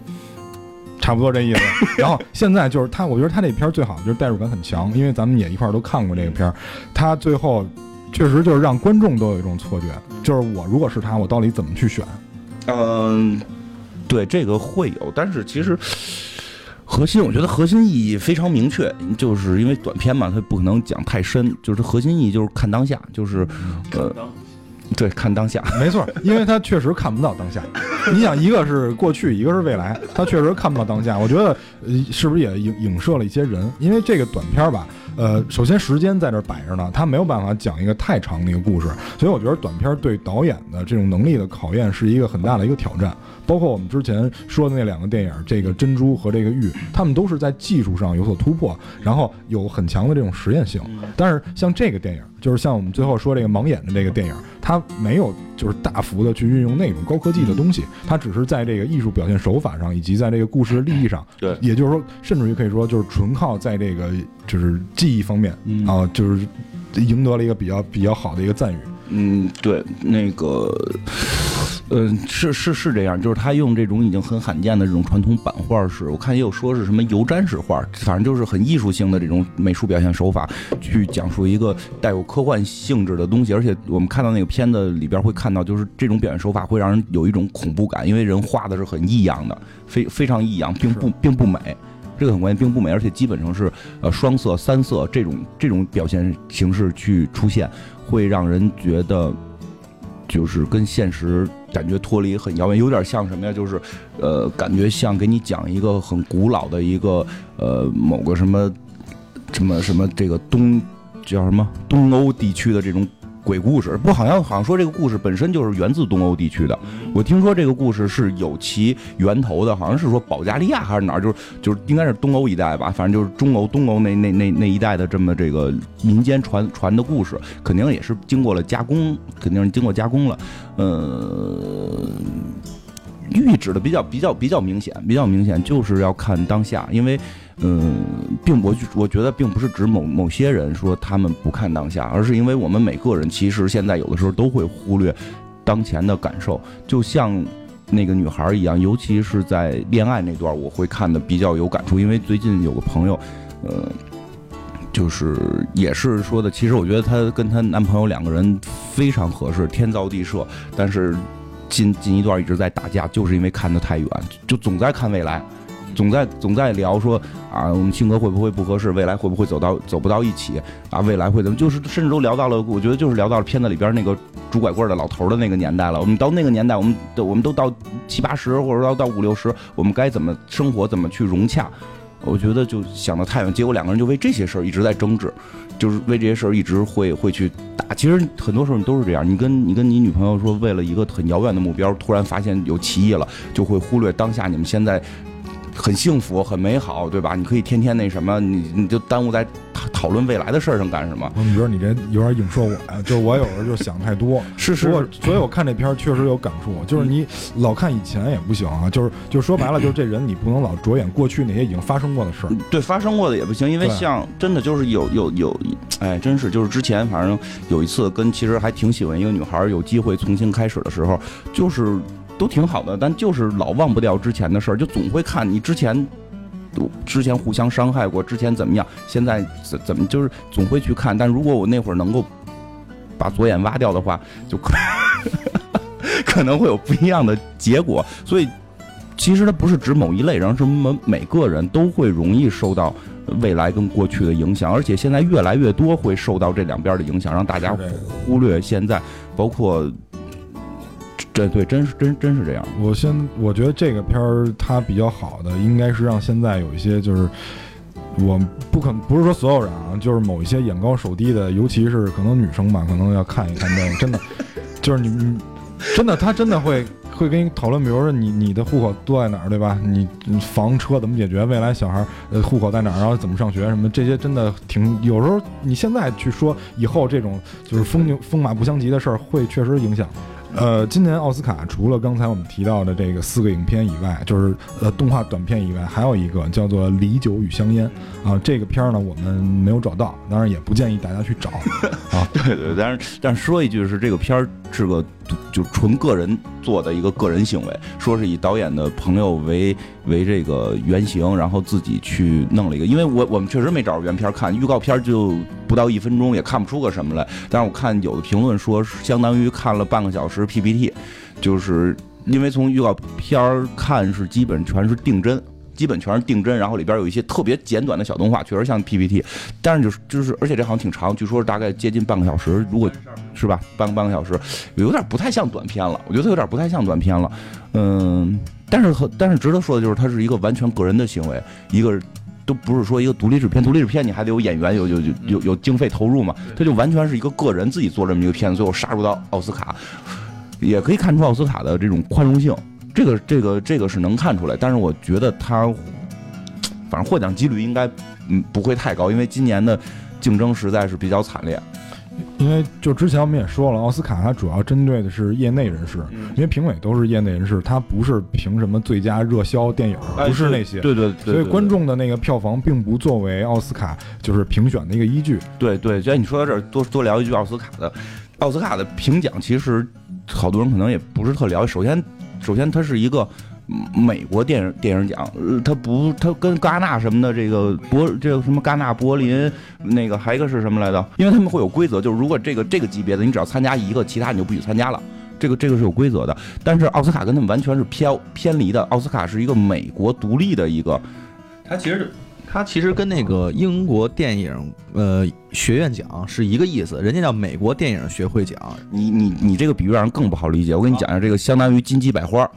差不多这意思。然后现在就是他，我觉得他这片儿最好就是代入感很强，因为咱们也一块儿都看过这个片儿。他最后确实就是让观众都有一种错觉，就是我如果是他，我到底怎么去选？嗯，对，这个会有，但是其实核心，我觉得核心意义非常明确，就是因为短片嘛，它不可能讲太深，就是核心意义就是看当下，就是呃，对，看当下。没错，因为他确实看不到当下。你想，一个是过去，一个是未来，他确实看不到当下。我觉得，呃，是不是也影影射了一些人？因为这个短片儿吧，呃，首先时间在这儿摆着呢，他没有办法讲一个太长的一个故事，所以我觉得短片儿对导演的这种能力的考验是一个很大的一个挑战。包括我们之前说的那两个电影，这个《珍珠》和这个《玉》，他们都是在技术上有所突破，然后有很强的这种实验性。但是像这个电影，就是像我们最后说这个盲眼的这个电影，它没有就是大幅的去运用那种高科技的东西，它只是在这个艺术表现手法上，以及在这个故事的立意上，对，也就是说，甚至于可以说就是纯靠在这个就是技艺方面啊，就是赢得了一个比较比较好的一个赞誉。嗯，对，那个，呃，是是是这样，就是他用这种已经很罕见的这种传统版画式，我看也有说是什么油毡式画，反正就是很艺术性的这种美术表现手法，去讲述一个带有科幻性质的东西。而且我们看到那个片子里边会看到，就是这种表现手法会让人有一种恐怖感，因为人画的是很异样的，非非常异样，并不并不美。这个很关键，并不美，而且基本上是呃双色、三色这种这种表现形式去出现，会让人觉得就是跟现实感觉脱离很遥远，有点像什么呀？就是呃，感觉像给你讲一个很古老的一个呃某个什么什么什么这个东叫什么东欧地区的这种。鬼故事不好像好像说这个故事本身就是源自东欧地区的，我听说这个故事是有其源头的，好像是说保加利亚还是哪儿，就是就是应该是东欧一带吧，反正就是中欧东欧那那那那一带的这么这个民间传传的故事，肯定也是经过了加工，肯定是经过加工了，呃。寓意指的比较比较比较明显，比较明显就是要看当下，因为，嗯，并我我觉得并不是指某某些人说他们不看当下，而是因为我们每个人其实现在有的时候都会忽略当前的感受，就像那个女孩一样，尤其是在恋爱那段，我会看的比较有感触，因为最近有个朋友，呃，就是也是说的，其实我觉得她跟她男朋友两个人非常合适，天造地设，但是。近近一段一直在打架，就是因为看得太远，就总在看未来，总在总在聊说啊，我们性格会不会不合适，未来会不会走到走不到一起啊，未来会怎么？就是甚至都聊到了，我觉得就是聊到了片子里边那个拄拐棍的老头的那个年代了。我们到那个年代，我们都我们都到七八十或者到到五六十，我们该怎么生活，怎么去融洽？我觉得就想得太远，结果两个人就为这些事儿一直在争执。就是为这些事儿一直会会去打，其实很多时候你都是这样。你跟你跟你女朋友说，为了一个很遥远的目标，突然发现有歧义了，就会忽略当下你们现在很幸福、很美好，对吧？你可以天天那什么，你你就耽误在。讨论未来的事儿上干什么？你觉得你这有点影射我呀？就是我有时候就想太多。是是。所以我看这片儿确实有感触。就是你老看以前也不行啊。就是就说白了，就是这人你不能老着眼过去那些已经发生过的事儿。对，发生过的也不行，因为像真的就是有有有，哎，真是就是之前反正有一次跟其实还挺喜欢一个女孩，有机会重新开始的时候，就是都挺好的，但就是老忘不掉之前的事儿，就总会看你之前。之前互相伤害过，之前怎么样？现在怎怎么就是总会去看？但如果我那会儿能够把左眼挖掉的话，就可 可能会有不一样的结果。所以其实它不是指某一类人，是每每个人都会容易受到未来跟过去的影响，而且现在越来越多会受到这两边的影响，让大家忽略现在，包括。对对，真是真真是这样。我先我觉得这个片儿它比较好的，应该是让现在有一些就是，我不可不是说所有人啊，就是某一些眼高手低的，尤其是可能女生吧，可能要看一看这个，真的，就是你真的他真的会会跟你讨论，比如说你你的户口都在哪儿，对吧？你房车怎么解决？未来小孩呃户口在哪儿？然后怎么上学什么？这些真的挺有时候你现在去说以后这种就是风牛风马不相及的事儿，会确实影响。呃，今年奥斯卡除了刚才我们提到的这个四个影片以外，就是呃动画短片以外，还有一个叫做《离酒与香烟》啊，这个片儿呢我们没有找到，当然也不建议大家去找 啊。对对，但是但是说一句是这个片儿是个就纯个人做的一个个人行为，说是以导演的朋友为为这个原型，然后自己去弄了一个，因为我我们确实没找着原片看，预告片就不到一分钟，也看不出个什么来。但是我看有的评论说，相当于看了半个小时 PPT，就是因为从预告片儿看是基本全是定帧。基本全是定帧，然后里边有一些特别简短的小动画，确实像 PPT，但是就是就是，而且这好像挺长，据说是大概接近半个小时，如果是吧，半半个小时，有点不太像短片了，我觉得它有点不太像短片了，嗯，但是和但是值得说的就是，它是一个完全个人的行为，一个都不是说一个独立制片，独立制片你还得有演员，有有有有有经费投入嘛，它就完全是一个个人自己做这么一个片子，最后杀入到奥斯卡，也可以看出奥斯卡的这种宽容性。这个这个这个是能看出来，但是我觉得他，反正获奖几率应该嗯不会太高，因为今年的竞争实在是比较惨烈。因为就之前我们也说了，奥斯卡它主要针对的是业内人士，因为评委都是业内人士，他不是评什么最佳热销电影，不是那些。对对对。所以观众的那个票房并不作为奥斯卡就是评选的一个依据。对对，既然你说到这儿，多多聊一句奥斯卡的，奥斯卡的评奖其实好多人可能也不是特了解。首先。首先，它是一个美国电影电影奖，它不，它跟戛纳什么的这个博这个什么戛纳柏林那个还一个是什么来着？因为他们会有规则，就是如果这个这个级别的，你只要参加一个，其他你就不许参加了。这个这个是有规则的。但是奥斯卡跟他们完全是偏偏离的。奥斯卡是一个美国独立的一个，它其实它其实跟那个英国电影呃学院奖是一个意思，人家叫美国电影学会奖。你你你这个比喻让人更不好理解。我给你讲一下，这个相当于金鸡百花，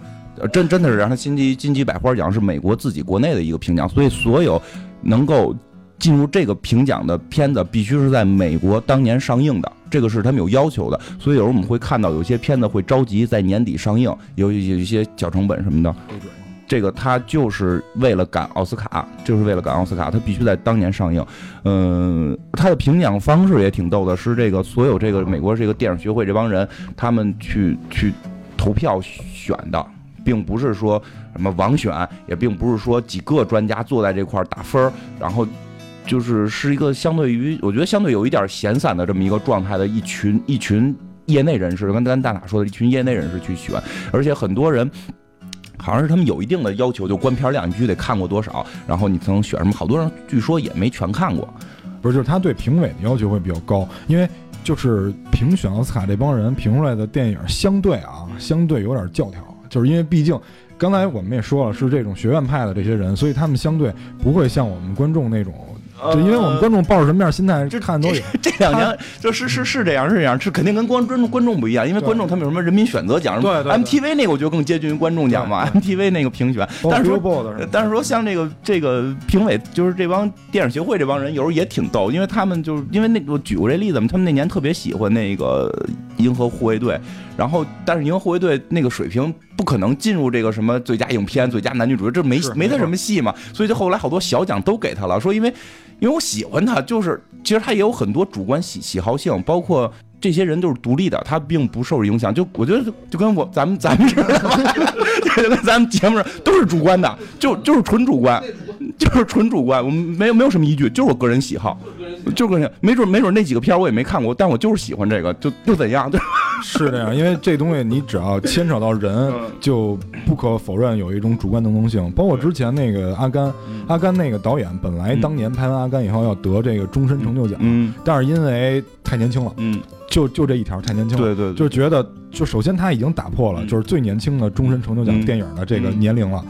真真的是让他金鸡金鸡百花奖是美国自己国内的一个评奖，所以所有能够进入这个评奖的片子必须是在美国当年上映的，这个是他们有要求的。所以有时候我们会看到有些片子会着急在年底上映，有有一些小成本什么的。这个他就是为了赶奥斯卡，就是为了赶奥斯卡，他必须在当年上映。嗯，他的评奖方式也挺逗的，是这个所有这个美国这个电影学会这帮人，他们去去投票选的，并不是说什么网选，也并不是说几个专家坐在这块打分然后就是是一个相对于我觉得相对有一点闲散的这么一个状态的一群一群业内人士，跟咱大哪说的一群业内人士去选，而且很多人。好像是他们有一定的要求，就观片量，你必须得看过多少，然后你才能选什么。好多人据说也没全看过，不是，就是他对评委的要求会比较高，因为就是评选奥斯卡这帮人评出来的电影，相对啊，相对有点教条，就是因为毕竟刚才我们也说了，是这种学院派的这些人，所以他们相对不会像我们观众那种。就因为我们观众抱着什么样心态，这看都有。这 两年就是是是这样是这样，是肯定跟观观众观众不一样，因为观众他们有什么人民选择奖，对对，MTV 那个我觉得更接近于观众奖嘛，MTV 那个评选。但是说，但是说像这个这个评委，就是这帮电影协会这帮人，有时候也挺逗，因为他们就是因为那我举过这例子嘛，他们那年特别喜欢那个银河护卫队，然后但是银河护卫队那个水平不可能进入这个什么最佳影片、最佳男女主角，这没没他什么戏嘛，所以就后来好多小奖都给他了，说因为。因为我喜欢他，就是其实他也有很多主观喜喜好性，包括这些人都是独立的，他并不受影响。就我觉得就跟我咱们咱们似的 就跟咱们节目上都是主观的，就就是纯主观，就是纯主观，我们没有没有什么依据，就是我个人喜好，就是个人，没准没准那几个片我也没看过，但我就是喜欢这个，就又怎样？对。是这样，因为这东西你只要牵扯到人，就不可否认有一种主观能动性。包括之前那个阿甘，阿甘那个导演本来当年拍完阿甘以后要得这个终身成就奖，但是因为太年轻了，嗯，就就这一条太年轻了，对对，就觉得就首先他已经打破了就是最年轻的终身成就奖电影的这个年龄了，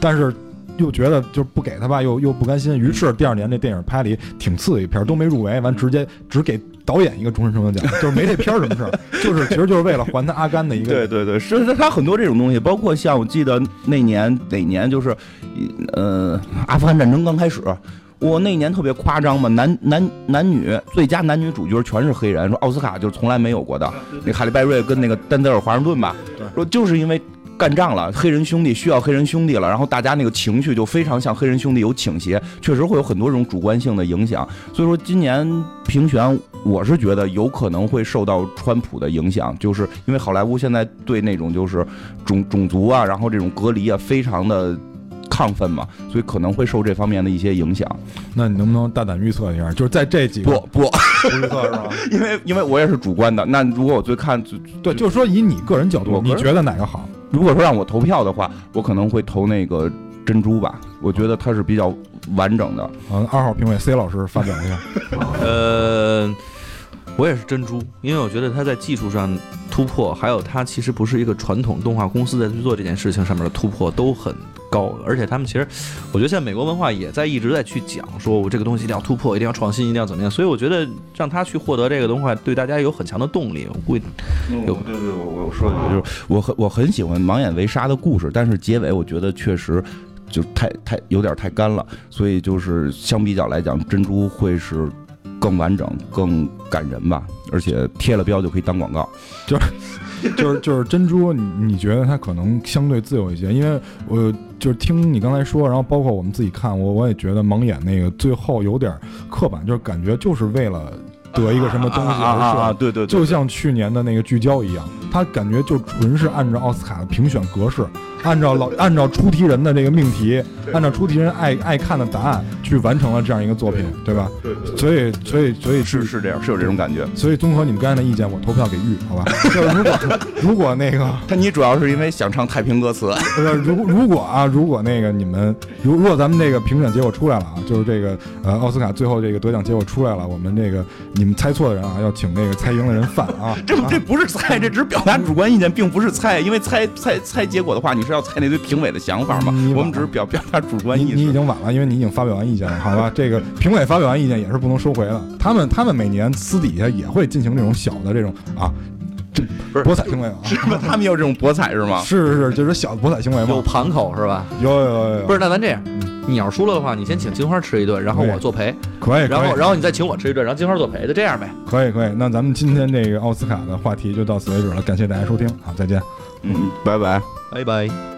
但是又觉得就不给他吧，又又不甘心，于是第二年那电影拍了一挺次的一片，都没入围，完直接只给。导演一个终身成就奖，就是没这片儿什么事儿，就是其实就是为了还他阿甘的一个。对对对，是他很多这种东西，包括像我记得那年哪年就是，呃，阿富汗战争刚开始，我那年特别夸张嘛，男男男女最佳男女主角全是黑人，说奥斯卡就是从来没有过的，那哈利·拜瑞跟那个丹泽尔·华盛顿吧，说就是因为干仗了，黑人兄弟需要黑人兄弟了，然后大家那个情绪就非常向黑人兄弟有倾斜，确实会有很多这种主观性的影响。所以说今年评选，我是觉得有可能会受到川普的影响，就是因为好莱坞现在对那种就是种种族啊，然后这种隔离啊，非常的亢奋嘛，所以可能会受这方面的一些影响。那你能不能大胆预测一下？就是在这几个不 不，不预测是吧？因为因为我也是主观的。那如果我最看最对，就是说以你个人角度，你觉得哪个好？如果说让我投票的话，我可能会投那个珍珠吧，我觉得它是比较完整的。嗯，二号评委 C 老师发表一下。呃，我也是珍珠，因为我觉得它在技术上突破，还有它其实不是一个传统动画公司在去做这件事情上面的突破都很高，而且他们其实，我觉得现在美国文化也在一直在去讲，说我这个东西一定要突破，一定要创新，一定要怎么样，所以我觉得让他去获得这个东西，对大家有很强的动力。我估计有对对，我我说的就是我很我很喜欢盲眼为沙的故事，但是结尾我觉得确实就太太有点太干了，所以就是相比较来讲，珍珠会是更完整、更感人吧，而且贴了标就可以当广告。就是 就是就是珍珠，你你觉得它可能相对自由一些？因为我就是听你刚才说，然后包括我们自己看，我我也觉得蒙眼那个最后有点刻板，就是感觉就是为了得一个什么东西啊啊！对对，对就像去年的那个聚焦一样，他感觉就纯是按照奥斯卡的评选格式，按照老按照出题人的这个命题，按照出题人爱爱看的答案去完成了这样一个作品，对吧？对所以所以所以是是这样，是有这种感觉。所以综合你们刚才的意见，我投票给玉，好吧？就如果如果那个但你主要是因为想唱太平歌词，呃，如如果啊，如果那个你们，如如果咱们这个评选结果出来了啊，就是这个呃奥斯卡最后这个得奖结果出来了，我们这个你们猜错的人啊，要请那个猜赢的人饭啊。这这不是猜，这只是表达主观意见，并不是猜。因为猜猜猜结果的话，你是要猜那堆评委的想法嘛？我们只是表表达主观意见你已。经晚了，因为你已经发表完意见了，好吧？这个评委发表完意见也是不能收回的。他们他们每年私底下也会进行这种小的这种啊，这不是博彩行为啊，是吗？他们也有这种博彩是吗？是是是，就是小的博彩行为嘛。有盘口是吧？有有有有，不是，那咱这样，你要是输了的话，你先请金花吃一顿，然后我作陪，可以，然后然后你再请我吃一顿，然后金花作陪，就这样呗。可以可以。那咱们今天这个奥斯卡的话题就到此为止了，感谢大家收听，好，再见。嗯，拜拜。拜拜。